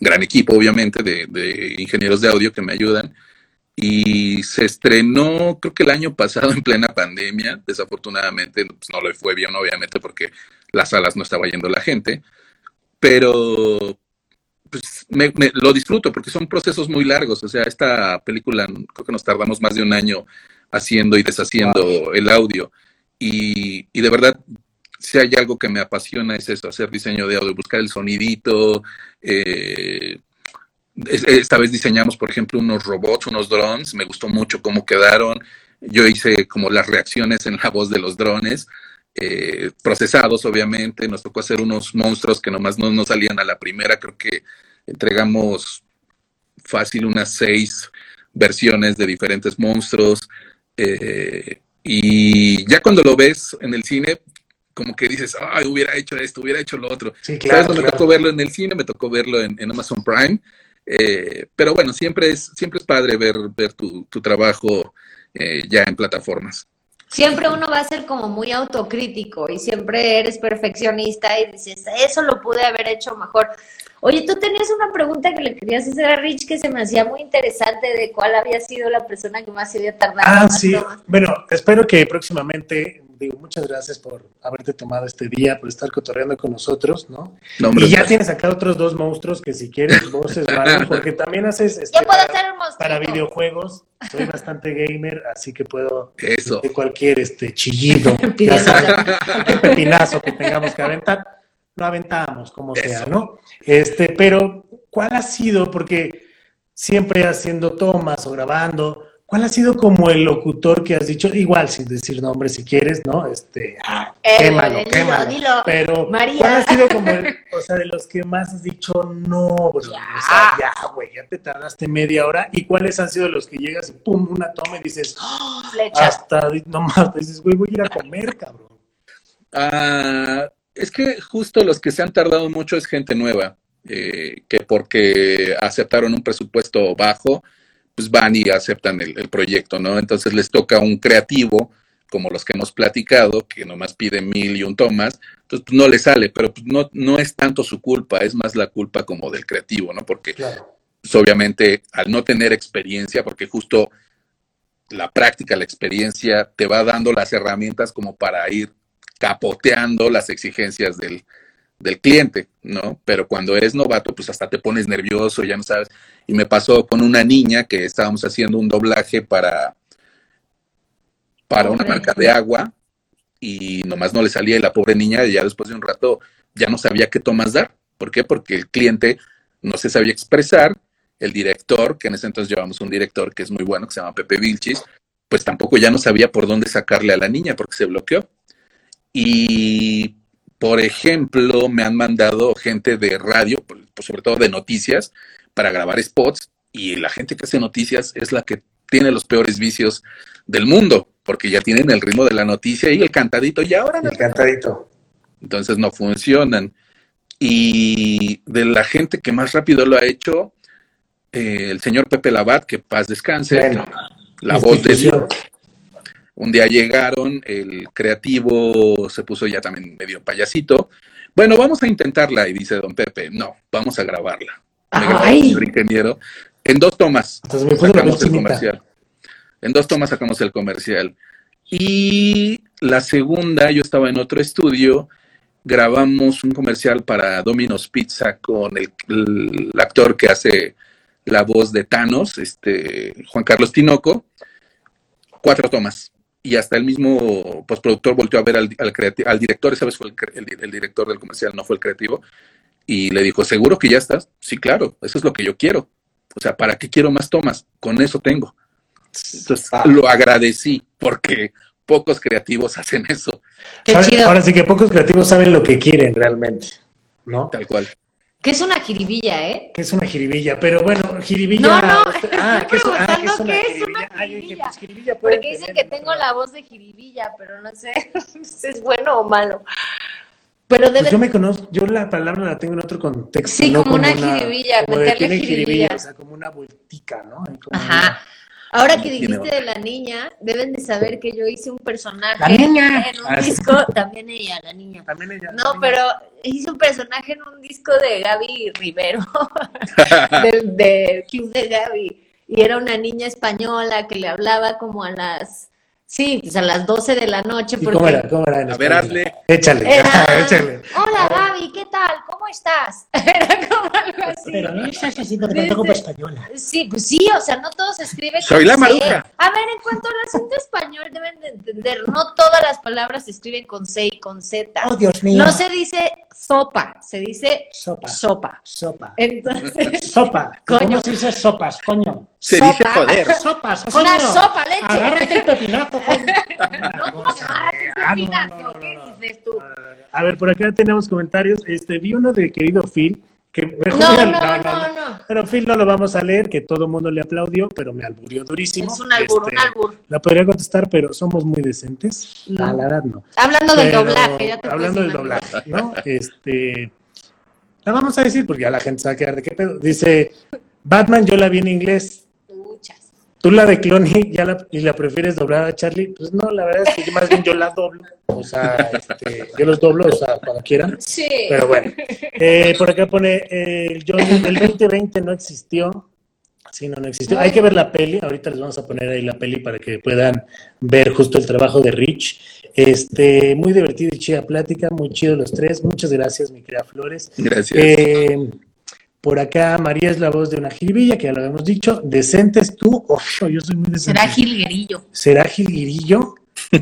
gran equipo, obviamente, de, de ingenieros de audio que me ayudan. Y se estrenó, creo que el año pasado en plena pandemia, desafortunadamente pues, no le fue bien, obviamente, porque las salas no estaba yendo la gente, pero pues me, me- lo disfruto porque son procesos muy largos. O sea, esta película creo que nos tardamos más de un año haciendo y deshaciendo el audio. Y, y de verdad, si hay algo que me apasiona es eso, hacer diseño de audio, buscar el sonidito. eh, esta vez diseñamos, por ejemplo, unos robots, unos drones. Me gustó mucho cómo quedaron. Yo hice como las reacciones en la voz de los drones. eh, procesados, obviamente. Nos tocó hacer unos monstruos que nomás no nos salían a la primera. Creo que entregamos fácil unas seis versiones de diferentes monstruos. eh, y ya cuando lo ves en el cine, como que dices, ay, hubiera hecho esto, hubiera hecho lo otro. Sí, claro. eso me claro. tocó verlo en el cine, me tocó verlo en, en Amazon Prime. Eh, pero bueno, siempre es, siempre es padre ver, ver tu, tu trabajo eh, ya en plataformas. Siempre uno va a ser como muy autocrítico y siempre eres perfeccionista y dices, eso lo pude haber hecho mejor. Oye, tú tenías una pregunta que le querías hacer a Rich que se me hacía muy interesante de cuál había sido la persona que más se había tardado. Ah, sí. tomas. Bueno, espero que próximamente, digo, muchas gracias por haberte tomado este día, por estar cotorreando con nosotros, ¿no? No, hombre, Y ya tienes acá otros dos monstruos que si quieres, voces, Maru, porque también haces este, Yo puedo para, un videojuegos. Soy bastante gamer, así que puedo Eso. de cualquier este chillido, ya Pidiendo sabes, cualquier pepinazo que tengamos que aventar, lo aventamos como sea. ¿no? Este, pero ¿cuál ha sido? Porque siempre haciendo tomas o grabando, ¿cuál ha sido como el locutor que has dicho, igual sin decir nombre si quieres, ¿no? Este, ah, Eh, quémalo, dilo, quémalo. dilo. Pero María. ¿cuál ha sido como el, o sea, de los que más has dicho no, bro? O sea, ya, güey, ya te tardaste media hora. ¿Y cuáles han sido los que llegas y pum, una toma y dices, "Ah", Flecha. hasta nomás dices, güey, voy a ir a comer, cabrón? Ah, es que justo los que se han tardado mucho es gente nueva, eh, que porque aceptaron un presupuesto bajo, pues van y aceptan el, el proyecto, ¿no? Entonces les toca un creativo, como los que hemos platicado, que nomás pide mil y un tomas, entonces pues, no le sale, pero pues, no, no es tanto su culpa, es más la culpa como del creativo, ¿no? Porque Claro. pues, obviamente al no tener experiencia, porque justo la práctica, la experiencia te va dando las herramientas como para ir capoteando las exigencias del, del cliente, ¿no? Pero cuando eres novato, pues hasta te pones nervioso, ya no sabes. Y me pasó con una niña que estábamos haciendo un doblaje para, para una marca de agua y nomás no le salía y la pobre niña ya después de un rato ya no sabía qué tomas dar. ¿Por qué? Porque el cliente no se sabía expresar, el director, que en ese entonces llevamos un director que es muy bueno, que se llama Pepe Vilchis, pues tampoco ya no sabía por dónde sacarle a la niña porque se bloqueó. Y, por ejemplo, me han mandado gente de radio, pues, sobre todo de noticias, para grabar spots y la gente que hace noticias es la que tiene los peores vicios del mundo, porque ya tienen el ritmo de la noticia y el cantadito, y ahora no Encantadito. entonces no funcionan. Y de la gente que más rápido lo ha hecho, eh, el señor Pepe Labat, que paz descanse, Bueno, la voz de. Un día llegaron, el creativo se puso ya también medio payasito. Bueno, vamos a intentarla, y dice don Pepe, no, vamos a grabarla. Me grabó señor ingeniero. En dos tomas Entonces me sacamos el comercial. En dos tomas sacamos el comercial. Y la segunda, yo estaba en otro estudio, grabamos un comercial para Domino's Pizza con el, el actor que hace la voz de Thanos, este, Juan Carlos Tinoco, cuatro tomas. Y hasta el mismo postproductor volteó a ver al, al, al director, esa vez fue el, cre- el- el director del comercial, no fue el creativo, y le dijo, ¿seguro que ya estás? Sí, claro, eso es lo que yo quiero. O sea, ¿para qué quiero más tomas? Con eso tengo. Entonces lo agradecí porque pocos creativos hacen eso, Qué ahora, chido. ahora sí que pocos creativos saben lo que quieren realmente, ¿no? tal cual. Que es una jiribilla, ¿eh? Que es una jiribilla, pero bueno, jiribilla. No, no, usted- estoy ah, es, ah, que es preguntando qué es jiribilla. una Ah, yo dije, jiribilla. pues jiribilla puede Porque dicen tener, que tengo la voz de jiribilla, pero no sé si es bueno o malo. Pero debe Pues yo me conozco, yo la palabra la tengo en otro contexto. Sí, no como una jiribilla, como meterle jiribilla. o sea, como una vueltica, ¿no? Como Ajá. Ahora que dijiste de la niña, deben de saber que yo hice un personaje La niña. en un Ah, sí. disco, también ella, la niña. También ella. No, también- pero hice un personaje en un disco de Gaby Rivero, del de Club de Gaby, y era una niña española que le hablaba como a las, sí, pues a las 12 de la noche. ¿Y porque cómo era? ¿Cómo era A ver, hazle. Échale, Era, échale. hola Gaby, ¿qué tal? ¿Cómo estás? Era como algo así. Pero no estás haciendo que Dice- tampoco para española. Sí, pues sí, o sea, no todo se escribe Soy con la C. maruja. A ver, en cuanto al acento español deben de entender, no todas las palabras se escriben con C y con Z. Oh, Dios mío. No se dice sopa, se dice Sopa. sopa. Sopa. Entonces, Sopa. Coño. ¿Cómo se dice sopas, coño? Se Sopa. dice joder. Sopas, Es una sopa, leche. Agárrate el pepinazo, ¿Qué dices tú? A ver, por acá tenemos comentarios. Este, vi uno de querido Phil, que mejor No, no, no, no. Pero Phil no lo vamos a leer, que todo el mundo le aplaudió, pero me alburió durísimo. Es un albur, un albur. La podría contestar, pero somos muy decentes. No. La. Hablando del Pero, doblaje, ya te Hablando del doblaje, ¿no? Este. La vamos a decir porque ya la gente se va a quedar de qué pedo. Dice: Batman, yo la vi en inglés. Tú la de Cloney ya la, y la prefieres doblar a Charlie. Pues no, la verdad es que yo más bien yo la doblo. O sea, este, yo los doblo, o sea, cuando quieran. Sí. Pero bueno, eh, por acá pone, eh, el Johnny, el 2020 no existió. Sí, no, no existió. Hay que ver la peli, ahorita les vamos a poner ahí la peli para que puedan ver justo el trabajo de Rich. Este, muy divertido y chida plática, muy chido los tres. Muchas gracias, mi querida Flores. Gracias. Eh, por acá, María es la voz de una jiribilla, que ya lo habíamos dicho. Decentes tú, Ojo, yo soy muy decente. Será jilguerillo. ¿Será?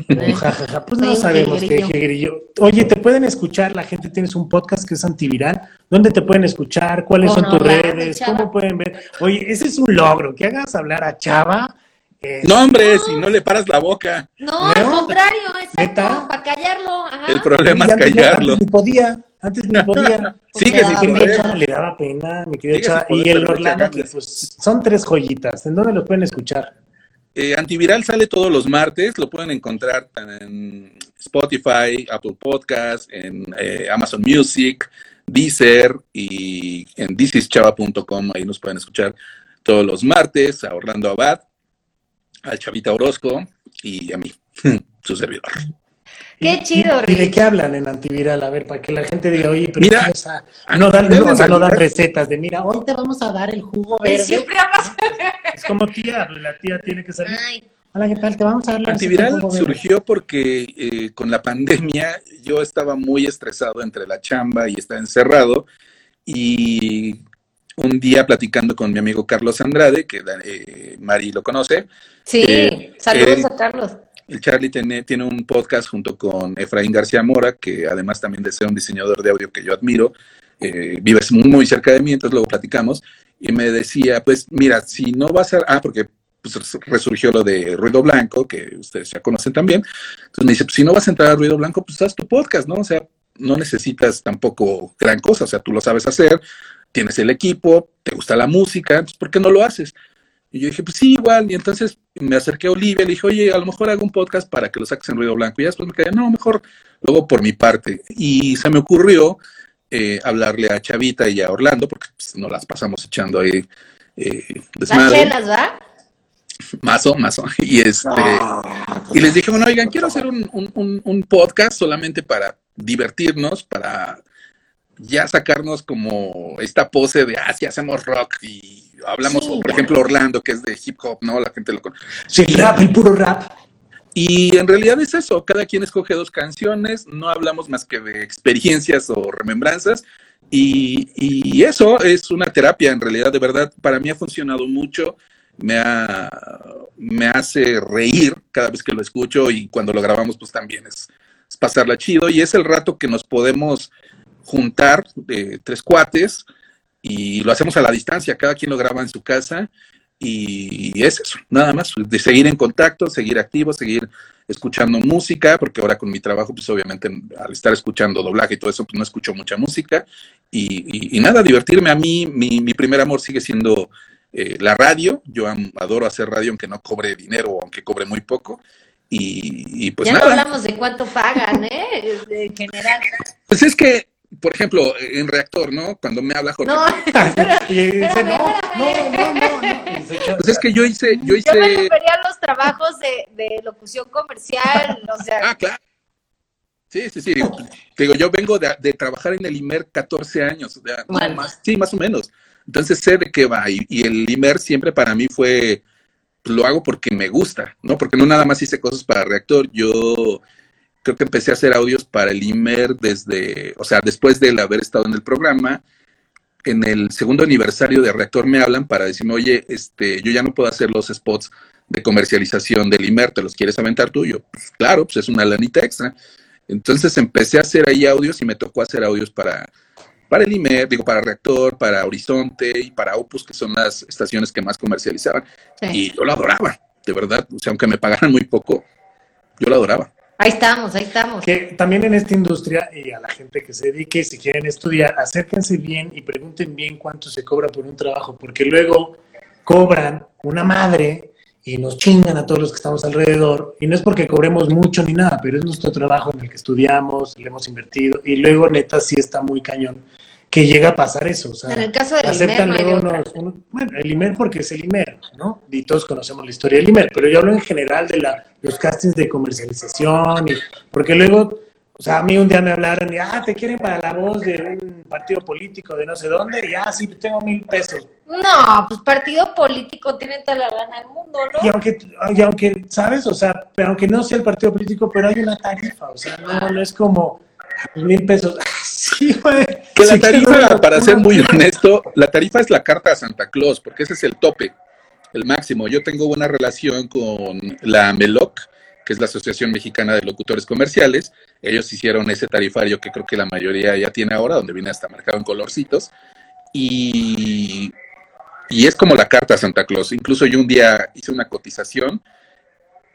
No, jajaja, pues no sabemos qué es jilguerillo. Oye, ¿te pueden escuchar? La gente tienes un podcast que es antiviral. ¿Dónde te pueden escuchar? ¿Cuáles son tus redes? ¿Cómo pueden ver? Oye, ese es un logro, que hagas hablar a Chava. eh, No, hombre, si no le paras la boca. No, al ¿No? contrario, exacto, para callarlo. Ajá. El problema es no- callarlo. Ni podía, antes ni podía. Y poder. neta, le daba pena, Chava. sin poder, Y el Orlando, que pues son tres joyitas. ¿En dónde lo pueden escuchar? Eh, Antiviral sale todos los martes, lo pueden encontrar en Spotify, Apple Podcast, en eh, Amazon Music, Deezer y en thisischava.com, ahí nos pueden escuchar todos los martes, a Orlando Abad, al Chavita Orozco y a mí, su servidor. Qué ¿Y- chido, ¿Y, y de qué hablan en antiviral? A ver, para que la gente diga, oye, pero Mira, no dan, no, o sea, no dan recetas de, mira, hoy te vamos a dar el jugo verde. Siempre hablas. Es como tía, la tía tiene que salir. Ay, Hola, ¿qué tal? Te vamos a dar la receta Antiviral surgió porque eh, con la pandemia yo estaba muy estresado entre la chamba y estar encerrado y un día platicando con mi amigo Carlos Andrade, que eh, Mari lo conoce, Sí, Eh, saludos a Carlos. El Charlie tiene, tiene un podcast junto con Efraín García Mora, que además también de ser un diseñador de audio que yo admiro, eh, vives muy, cerca de mí, entonces luego platicamos, y me decía, pues mira, si no vas a... Ah, porque pues, resurgió lo de Ruido Blanco, que ustedes ya conocen también, entonces me dice, pues si no vas a entrar a Ruido Blanco, pues haz tu podcast, ¿no? O sea, no necesitas tampoco gran cosa, o sea, tú lo sabes hacer, tienes el equipo, te gusta la música, entonces ¿por qué no lo haces? Y yo dije, pues sí, igual. Y entonces me acerqué a Olivia, le dije, oye, a lo mejor hago un podcast para que lo saques en ruido blanco. Y después me quedé, no, mejor luego por mi parte. Y se me ocurrió eh, hablarle a Chavita y a Orlando, porque pues, no las pasamos echando ahí eh, Las chelas, ¿va? Mazo, mazo. Y este. Y les dije, bueno, oigan, quiero hacer un, un- un- un podcast solamente para divertirnos, para ya sacarnos como esta pose de, ah, sí, hacemos rock y hablamos, Sí, por ejemplo, Orlando, que es de hip hop, ¿no? La gente lo conoce. Sí, el rap, el puro rap. Y en realidad es eso, cada quien escoge dos canciones, no hablamos más que de experiencias o remembranzas. Y, y eso es una terapia, en realidad, de verdad, para mí ha funcionado mucho, me, ha, me hace reír cada vez que lo escucho y cuando lo grabamos, pues también es, es pasarla chido y es el rato que nos podemos juntar de tres cuates y lo hacemos a la distancia, cada quien lo graba en su casa y es eso, nada más, de seguir en contacto, seguir activo, seguir escuchando música, porque ahora con mi trabajo, pues obviamente al estar escuchando doblaje y todo eso, pues no escucho mucha música. Y, y, nada, divertirme a mí, mi, mi, primer amor sigue siendo eh, la radio. Yo adoro hacer radio aunque no cobre dinero o aunque cobre muy poco. Y, y pues ya nada. no hablamos de cuánto pagan, ¿eh? En general. Pues es que por ejemplo, en reactor, ¿no? Cuando me habla Jorge. No, y dice, no, no, no. Pues es que yo hice, yo hice. Yo me refería a los trabajos de, de locución comercial, o sea. Ah, claro. Sí, sí, sí. Digo, digo yo vengo de, de, trabajar en el IMER 14 años, o sea, Bueno. más, sí, más o menos. Entonces sé de qué va. Y, y el IMER siempre para mí fue, pues, lo hago porque me gusta, ¿no? Porque no nada más hice cosas para reactor. Yo creo que empecé a hacer audios para el IMER desde, o sea, después de haber estado en el programa. En el segundo aniversario de Reactor me hablan para decirme, oye, este, yo ya no puedo hacer los spots de comercialización del IMER, ¿te los quieres aventar tú? Yo, pues claro, pues es una lanita extra. Entonces empecé a hacer ahí audios y me tocó hacer audios para, para el IMER, digo, para Reactor, para Horizonte y para Opus, que son las estaciones que más comercializaban. Sí. Y yo lo adoraba, de verdad. O sea, aunque me pagaran muy poco, yo lo adoraba. Ahí estamos, ahí estamos. Que también en esta industria y a la gente que se dedique, si quieren estudiar, acérquense bien y pregunten bien cuánto se cobra por un trabajo, porque luego cobran una madre y nos chingan a todos los que estamos alrededor. Y no es porque cobremos mucho ni nada, pero es nuestro trabajo en el que estudiamos, le hemos invertido. Y luego, neta, sí está muy cañón que llega a pasar eso. O sea, En el caso del aceptan IMER luego unos- unos- bueno, el IMER porque es el IMER, ¿no? Y todos conocemos la historia del IMER, pero yo hablo en general de la, los castings de comercialización, y, porque luego, o sea, a mí un día me hablaron y, ah, te quieren para la voz de un partido político de no sé dónde, y, ah, sí, tengo mil pesos. No, pues partido político tiene toda la gana del mundo, Y ¿no? aunque, y aunque, ¿sabes? O sea, pero aunque no sea el partido político, pero hay una tarifa, o sea, no, no es como mil pesos. Sí, güey. Que la tarifa, para ser muy honesto, la tarifa es la carta a Santa Claus, porque ese es el tope, el máximo. Yo tengo buena relación con la MELOC, que es la Asociación Mexicana de Locutores Comerciales. Ellos hicieron ese tarifario que creo que la mayoría ya tiene ahora, donde viene hasta marcado en colorcitos. Y, y es como la carta a Santa Claus. Incluso yo un día hice una cotización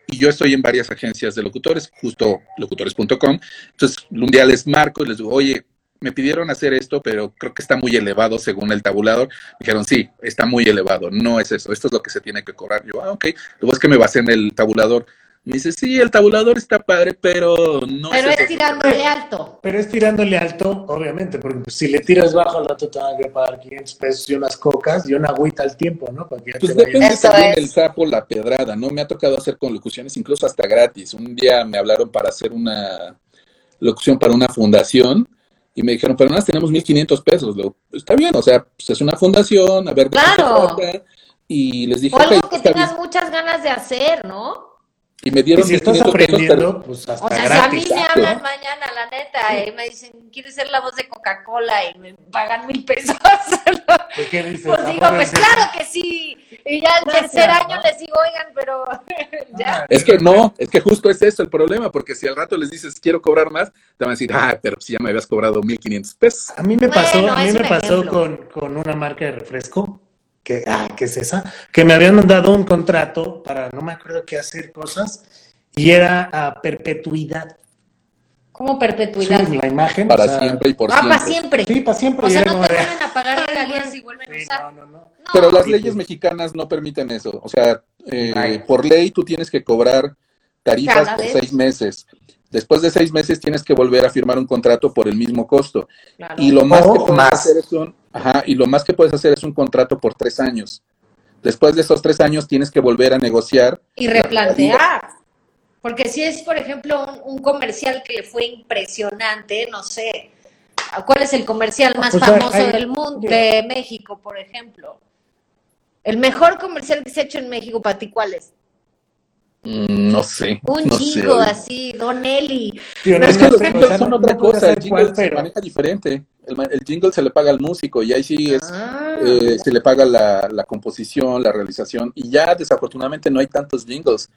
y yo estoy en varias agencias de locutores, justo locutores.com. Entonces, un día les marco y les digo, oye, me pidieron hacer esto, pero creo que está muy elevado según el tabulador. Dijeron, sí, está muy elevado, no es eso, esto es lo que se tiene que cobrar. Yo, ah, ok, luego es que me basé en el tabulador. Me dice, sí, el tabulador está padre, pero no Pero es es tirándole alto. Pero es tirándole alto, obviamente, porque pues, si le tiras bajo al rato te van a pagar 500 pesos y unas cocas y una agüita al tiempo, ¿no? Para que ya Pues depende Eso también es. el sapo, la pedrada, ¿no? Me ha tocado hacer con locuciones incluso hasta gratis. Un día me hablaron para hacer una locución para una fundación y me dijeron, pero nada, más tenemos 1.500 pesos. Le digo, está bien, o sea, pues es una fundación, a ver qué se Claro. Y les dije, O algo "Ok, que está bien". tengas muchas ganas de hacer, ¿no? Y me Y dieron si estás 1.500 pesos, pero- aprendiendo, pues hasta O sea, si a mí me hablan mañana, la neta, y me dicen, ¿quieres ser la voz de Coca-Cola? Y me pagan mil pesos. Pues, ¿qué dices? Pues digo, pues claro que sí. Y ya el Gracias, tercer ¿no? año les digo, oigan, pero ya. Es que no, es que justo es eso el problema, porque si al rato les dices quiero cobrar más, te van a decir, ah, pero si ya me habías cobrado 1.500 pesos. A mí me pasó, Bueno, a mí me pasó con, con una marca de refresco, que, ah, ¿qué es esa? Que me habían mandado un contrato para, no me acuerdo qué hacer cosas, y era a perpetuidad. Como perpetuidad. Sí, la imagen. Para o sea, siempre y por ah, siempre. para siempre. Sí, para siempre. O y sea, no te vuelven a pagar regalías si vuelven a usar. no, no, no. Pero las leyes mexicanas no permiten eso. O sea, eh, por ley tú tienes que cobrar tarifas Cada por vez. seis meses. Después de seis meses tienes que volver a firmar un contrato por el mismo costo. Claro. Y lo más que puedes más. hacer es un, ajá, y lo más que puedes hacer es un contrato por tres años. Después de esos tres años tienes que volver a negociar. Y replantear. Porque si es, por ejemplo, un, un comercial que le fue impresionante, no sé, ¿cuál es el comercial más Pues hay- famoso hay- del mundo, de México, por ejemplo? El mejor comercial que se ha hecho en México, para ti, ¿cuál es? Mm, no sé. Un no sé. chingo así, Don Eli. No, Es que no los sé, jingles son no- otra cosa, el jingle cuál, se pero- maneja diferente. El, jingle se le paga al músico y ahí sí es, Ah. eh, se le paga la, la composición, la realización y ya desafortunadamente no hay tantos jingles.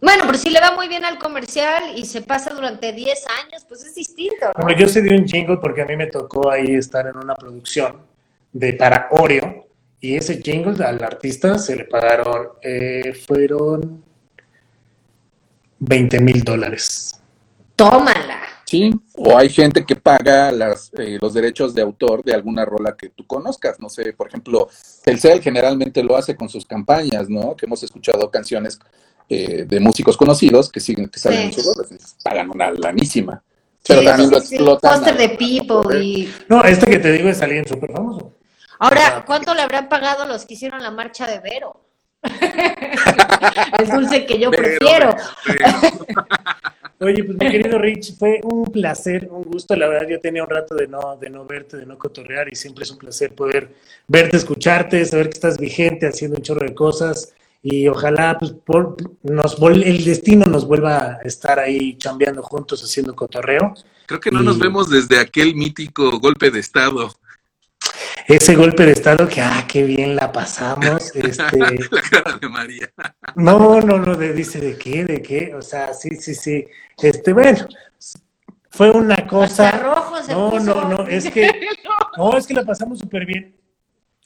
Bueno, pero si le va muy bien al comercial y se pasa durante 10 años, pues es distinto, ¿no? Bueno, yo sé de un jingle porque a mí me tocó ahí estar en una producción de para Oreo y ese jingle al artista se le pagaron, eh, fueron 20 mil dólares. Tómala. Sí, o hay gente que paga las, eh, los derechos de autor de alguna rola que tú conozcas. No sé, por ejemplo, Telcel generalmente lo hace con sus campañas, ¿no? Que hemos escuchado canciones eh, de músicos conocidos que siguen, que salen Sí. en sus rolas, pagan una lanísima. Pero Sí, también sí, lo sí, sí. explotan. Póster de correr. y... No, este que te digo es alguien súper famoso. Ahora, ¿cuánto le habrán pagado los que hicieron la marcha de Vero? El dulce que yo Pero, prefiero. pero- Oye, pues mi querido Rich, fue un placer, un gusto. La verdad, yo tenía un rato de no, de no verte, de no cotorrear, y siempre es un placer poder verte, escucharte, saber que estás vigente, haciendo un chorro de cosas. Y ojalá pues, por- nos vol- el destino nos vuelva a estar ahí chambeando juntos, haciendo cotorreo. Creo que no nos vemos desde aquel mítico golpe de estado. Ese golpe de estado que, ah, qué bien la pasamos. Este, La cara de María. No, no, no, de- dice de qué, de qué, o sea, sí, sí, sí. Este, bueno, fue una cosa. Hasta rojo se No, puso. no, no, es que, no, es que la pasamos súper bien.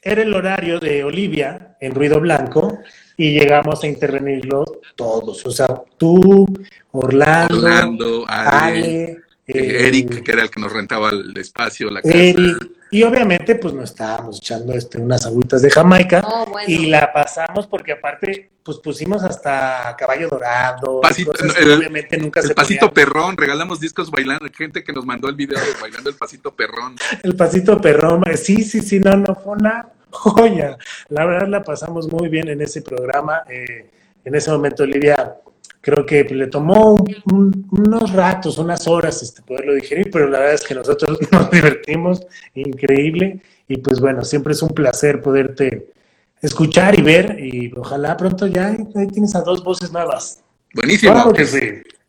Era el horario de Olivia en Ruido Blanco y llegamos a intervenirlo todos, o sea, tú, Orlando, Orlando, Ale, Ale, eh, eh, Eric, que era el que nos rentaba el espacio, la casa. Eric, y obviamente pues nos estábamos echando este, unas agüitas de Jamaica bueno. y la pasamos porque aparte pues pusimos hasta caballo dorado, Pasito- cosas el- obviamente nunca El se pasito ponían. perrón, regalamos discos bailando, gente que nos mandó el video de bailando el pasito perrón. El pasito perrón, eh, sí, sí, sí, no, no, fue una joya. La verdad la pasamos muy bien en ese programa. eh, en ese momento Olivia creo que le tomó un- un- unos ratos, unas horas este, poderlo digerir, pero la verdad es que nosotros nos divertimos, increíble. Y pues bueno, siempre es un placer poderte escuchar y ver y ojalá pronto ya ahí tienes a dos voces nuevas. Buenísimo. Claro que sí.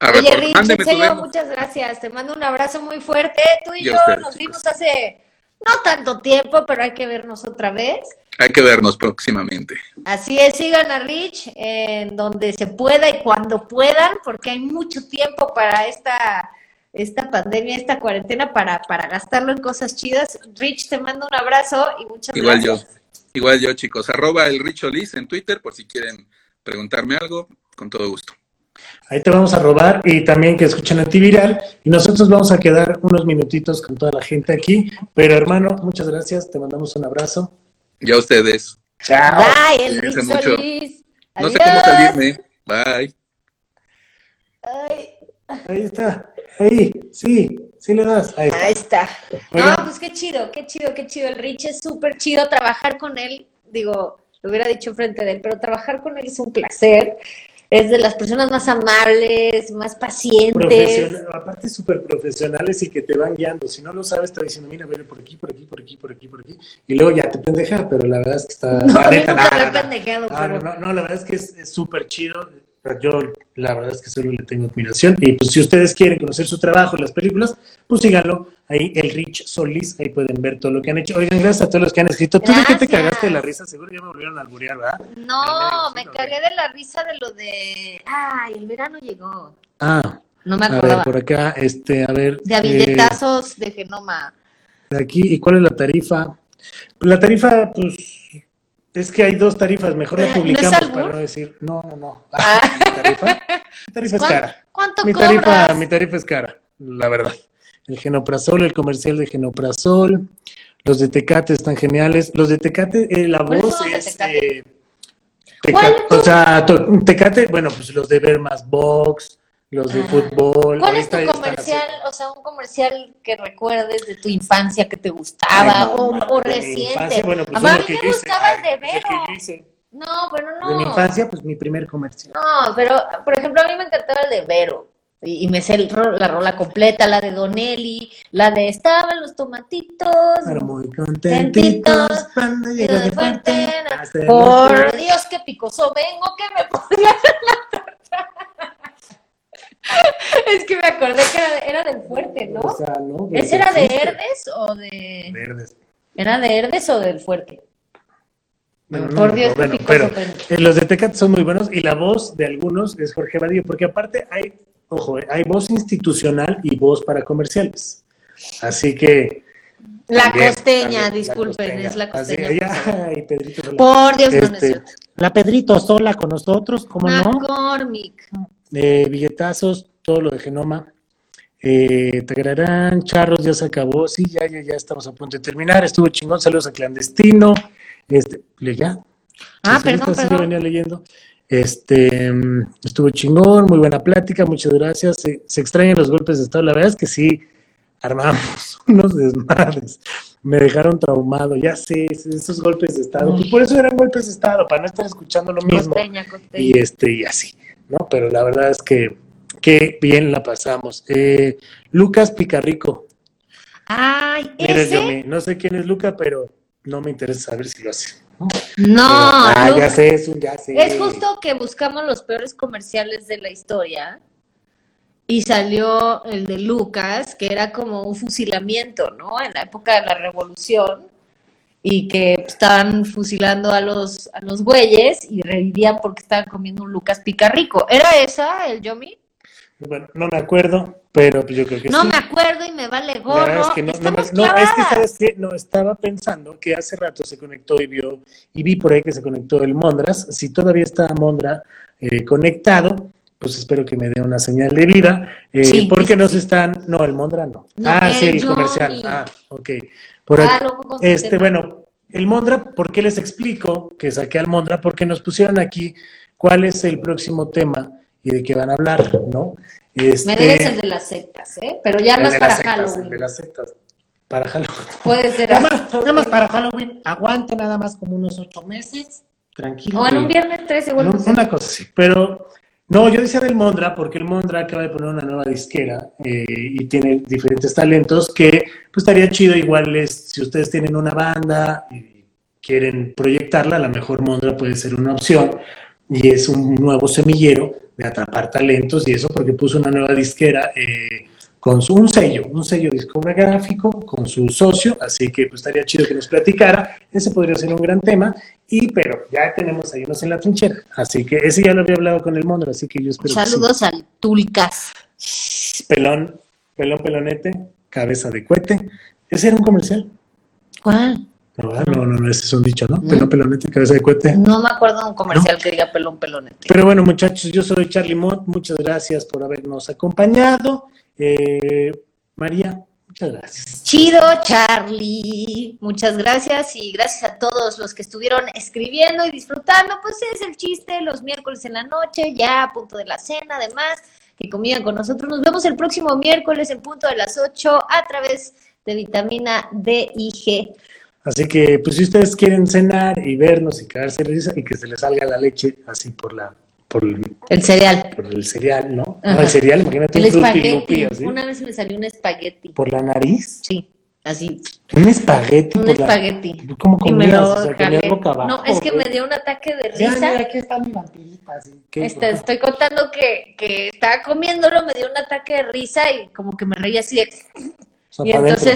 A ver, Oye, Rich, en serio, muchas gracias. Te mando un abrazo muy fuerte. Tú y yo ustedes, nos chicos. vimos hace no tanto tiempo, pero hay que vernos otra vez. Hay que vernos próximamente. Así es, sigan a Rich en donde se pueda y cuando puedan, porque hay mucho tiempo para esta, esta pandemia, esta cuarentena, para, para gastarlo en cosas chidas. Rich, te mando un abrazo y muchas Igual yo. gracias. Igual yo, chicos. Arroba el Richo Liz en Twitter por si quieren preguntarme algo, con todo gusto. Ahí te vamos a robar y también que escuchen Antiviral. Y nosotros vamos a quedar unos minutitos con toda la gente aquí. Pero hermano, muchas gracias. Te mandamos un abrazo. Ya ustedes. Chao. Bye, el mucho. No sé cómo salirme. Bye. Ay, Ahí está. Ahí. Sí. Sí le das. Ahí está. ahí está. No, pues qué chido, qué chido, qué chido. El Rich es súper chido trabajar con él. Digo, lo hubiera dicho frente de él, pero trabajar con él es un placer. Es de las personas más amables, más pacientes. Profesional, aparte súper profesionales y que te van guiando. Si no lo sabes, te diciendo, mira, vele por aquí, por aquí, por aquí, por aquí, por aquí. Y luego ya te pendeja, pero la verdad es que está. No, la neta, no, no, pendejado, No, pero- no, la verdad es que es súper chido. Yo, la verdad es que solo le tengo admiración. Y pues, si ustedes quieren conocer su trabajo en las películas, pues síganlo. Ahí, el Rich Solís, ahí pueden ver todo lo que han hecho. Oigan, gracias a todos los que han escrito. ¿Tú de qué te cagaste de la risa? Seguro ya me volvieron a alburear, ¿verdad? No, me Sí, cagué de la risa de lo de. Ay, el verano llegó. Ah, No me a ver, por acá, este, a ver. De eh, billetazos de Genoma. de aquí, ¿y cuál es la tarifa? La tarifa, pues, es que hay dos tarifas, mejor ¿No la publicamos para no decir, no, no, no. Ah. ¿Mi tarifa? Mi tarifa es ¿Cuán- cara. ¿Cuánto Mi cobras? tarifa, mi tarifa es cara, la verdad. El genoprazol, el comercial de genoprazol, los de Tecate están geniales. Los de Tecate, eh, la ¿Cuáles voz es... Tecate? eh, Teca- ¿Cuál? o sea, Tecate, bueno, pues los de ver más box, los de Ah. fútbol. ¿Cuál es tu comercial? O sea, un comercial que recuerdes de tu infancia que te gustaba Ay, no, o, no, o reciente. infancia, bueno, pues a mí me gustaba el de Vero. No, pero no. De mi infancia, pues mi primer comercial. No, pero por ejemplo, a mí me encantaba el de Vero. Y, me sé el ro- la rola completa, la de Donelli, la de Estaban los tomatitos. Pero muy contentitos cuando de el Por. Dios, qué picoso vengo, que me podía hacer la torta. Es que me acordé que era, era del fuerte, ¿no? O sea, no, ¿Ese era de. Herdes o de.? Verdes. ¿Era de Herdes o del fuerte? Bueno, no, Por no, Dios, qué bueno, picoso pero vengo. eh, los de Tecate son muy buenos y la voz de algunos es Jorge Vadillo, porque aparte hay, ojo, eh, hay voz institucional y voz para comerciales. Así que La También, costeña, también, la disculpen, es la Así, costeña. ella, ay, Pedrito Sola. Por Dios, no, no es Este, cierto. la Pedrito Sola con nosotros, ¿cómo no? McCormick. Eh, billetazos, todo lo de Genoma. Eh, Charros, ya se acabó. Sí, ya, ya, ya estamos a punto de terminar. Estuvo chingón. Saludos a Clandestino. Este, ¿le ya? Ah, perdón, perdón. venía leyendo. Este, mm, estuvo chingón, muy buena plática, muchas gracias. Se, se extrañan los golpes de estado. La verdad es que sí, armamos unos desmadres. Me dejaron traumado, ya sé, esos golpes de estado. Por eso eran golpes de estado, para no estar escuchando lo mismo Costeña, costeña. y este y así, ¿no? Pero la verdad es que qué bien la pasamos. Eh, Lucas Picarrico, Ay, mira, ese. yo me- no sé quién es Luca, pero no me interesa saber si lo hace. ¿no? Ah, ya sé, es un ya sé. Es justo que buscamos los peores comerciales de la historia y salió el de Lucas, que era como un fusilamiento, ¿no? En la época de la revolución y que estaban fusilando a los, a los güeyes y revivían porque estaban comiendo un Lucas picarrico. ¿Era esa el Yomi? Bueno, no me acuerdo, pero pues yo creo que No sí. me acuerdo y me vale gorro. es que no, es que sabes qué? no estaba pensando que hace rato se conectó y vio y vi por ahí que se conectó el Mondras. Si todavía está Mondra eh, conectado, pues espero que me dé una señal de vida. Eh, Sí, porque sí, nos están, no, el Mondra no. No, ah, sí, el comercial. Ah, ok. Por Ah, este, bueno, el Mondra, ¿por qué les explico que saqué al Mondra? Porque nos pusieron aquí cuál es el próximo tema y de qué van a hablar, ¿no? Este, Me debes el de las sectas, ¿eh? Pero ya más para el Halloween. de las sectas. Para Halloween. Puede ser Nada más, nada más para Halloween. Aguante nada más como unos ocho meses. Tranquilo. O en un viernes 13, en bueno, no. Una cosa así. Pero no, yo decía del Mondra porque el Mondra acaba de poner una nueva disquera eh, y tiene diferentes talentos que pues estaría chido igual es, si ustedes tienen una banda y quieren proyectarla, a lo mejor Mondra puede ser una opción y es un nuevo semillero de atrapar talentos y eso porque puso una nueva disquera eh, con su, un sello, un sello discográfico con su socio, así que pues estaría chido que nos platicara, ese podría ser un gran tema, y pero ya tenemos ahí unos en la trinchera, así que ese ya lo había hablado con el Mondra, así que yo espero que sí. Saludos al Tulcas. Pelón, pelón, pelonete, cabeza de cohete. ¿Ese era un comercial? ¿Cuál? No, ¿verdad? no, no, no, ese es un dicho, ¿no? Pelón, pelonete, cabeza de cohete. No me acuerdo de un comercial que diga pelón pelonete. Pero bueno, muchachos, yo soy Charlie Mott, muchas gracias por habernos acompañado. Eh, María, muchas gracias. Chido, Charlie. Muchas gracias y gracias a todos los que estuvieron escribiendo y disfrutando. Pues es el chiste los miércoles en la noche, ya a punto de la cena, además, que comían con nosotros. Nos vemos el próximo miércoles en punto de las 8 a través de vitamina D y G. Así que, pues, si ustedes quieren cenar y vernos y quedarse risa y que se les salga la leche así por la por el, El cereal. por el cereal, ¿no? Ajá. No, el cereal, imagínate El un espagueti. Una vez me salió un espagueti. Por la nariz. Sí, así. Un espagueti Un por la- espagueti. ¿Cómo comías? O sea, comías jalé. boca abajo. No, es que me dio un ataque de risa. ya, aquí está mi vampirita, así Este, estoy contando que, que estaba comiéndolo, me dio un ataque de risa y como que me reía así de... O sea, Y adentro.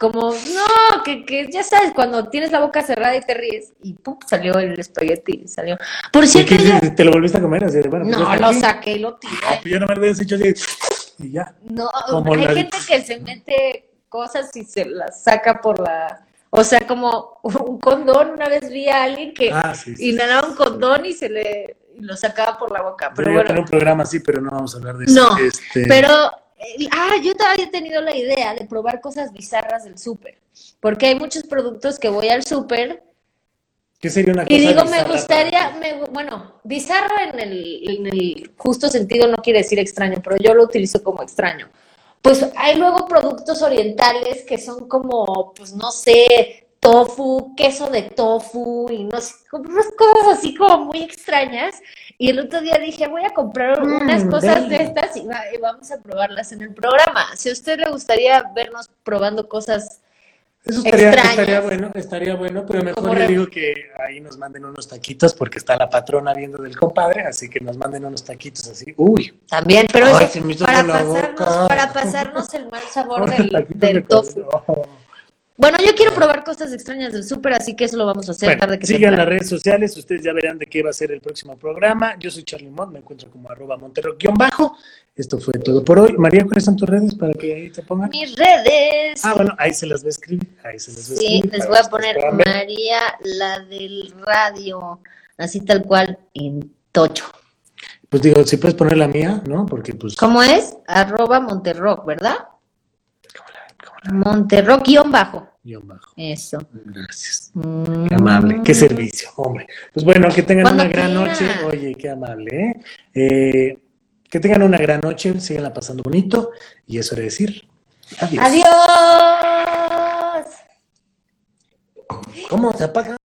Como, no, que, que ya sabes, cuando tienes la boca cerrada y te ríes, y pum, salió el espagueti, salió. Por ¿Y cierto, qué ya-? ¿Te lo volviste a comer? Así bueno, pues no, lo aquí. saqué y lo tiré. Ah, pues yo no me lo hubieras hecho así y ya. No, como hay la- gente que se mete cosas y se las saca por la... O sea, como un condón, una vez vi a alguien que Ah, sí. sí. inhalaba un condón y se le y lo sacaba por la boca. Pero bueno, un programa así, pero no vamos a hablar de eso. No, Este, Pero, ah, yo todavía he tenido la idea de probar cosas bizarras del súper, porque hay muchos productos que voy al súper ¿Qué sería una cosa y digo, me bizarra gustaría, para ti? me, bueno, bizarro en el, en el justo sentido no quiere decir extraño, pero yo lo utilizo como extraño. Pues hay luego productos orientales que son como, pues no sé, tofu, queso de tofu y no sé, cosas así como muy extrañas. Y el otro día dije, voy a comprar Mm, unas cosas de estas y, va- y vamos a probarlas en el programa. Si a usted le gustaría vernos probando cosas, Eso estaría, extrañas. estaría bueno, estaría bueno, pero mejor le digo que ahí nos manden unos taquitos porque está la patrona viendo del compadre, así que nos manden unos taquitos así. Uy, también, pero Ay, para, pasarnos, para pasarnos el mal sabor del, del de tofu. Bueno, yo quiero probar cosas extrañas del súper, así que eso lo vamos a hacer Bueno, tarde que sigan las redes sociales, ustedes ya verán de qué va a ser el próximo programa. Yo soy Charlie Mont, me encuentro como arroba Montero guion bajo. Esto fue todo por hoy. María, ¿cuáles son tus redes para que ahí te pongan? Mis redes. Ah, bueno, ahí se las va a escribir. Ahí se las va a Sí, escribir. les para voy a poner. María, la del radio, así tal cual, en tocho. Pues digo, si puedes poner la mía, ¿no? Porque pues... ¿Cómo es? Arroba Monterrock, ¿verdad? ¿cómo la- cómo la- Monterrock guion bajo. Eso. Gracias. Mm. Qué amable, qué servicio, hombre. Pues bueno, que tengan una gran noche. Oye, qué amable, ¿eh? Eh, Que tengan una gran noche, síganla pasando bonito. Y eso era decir, adiós. Adiós. ¿Cómo se apaga?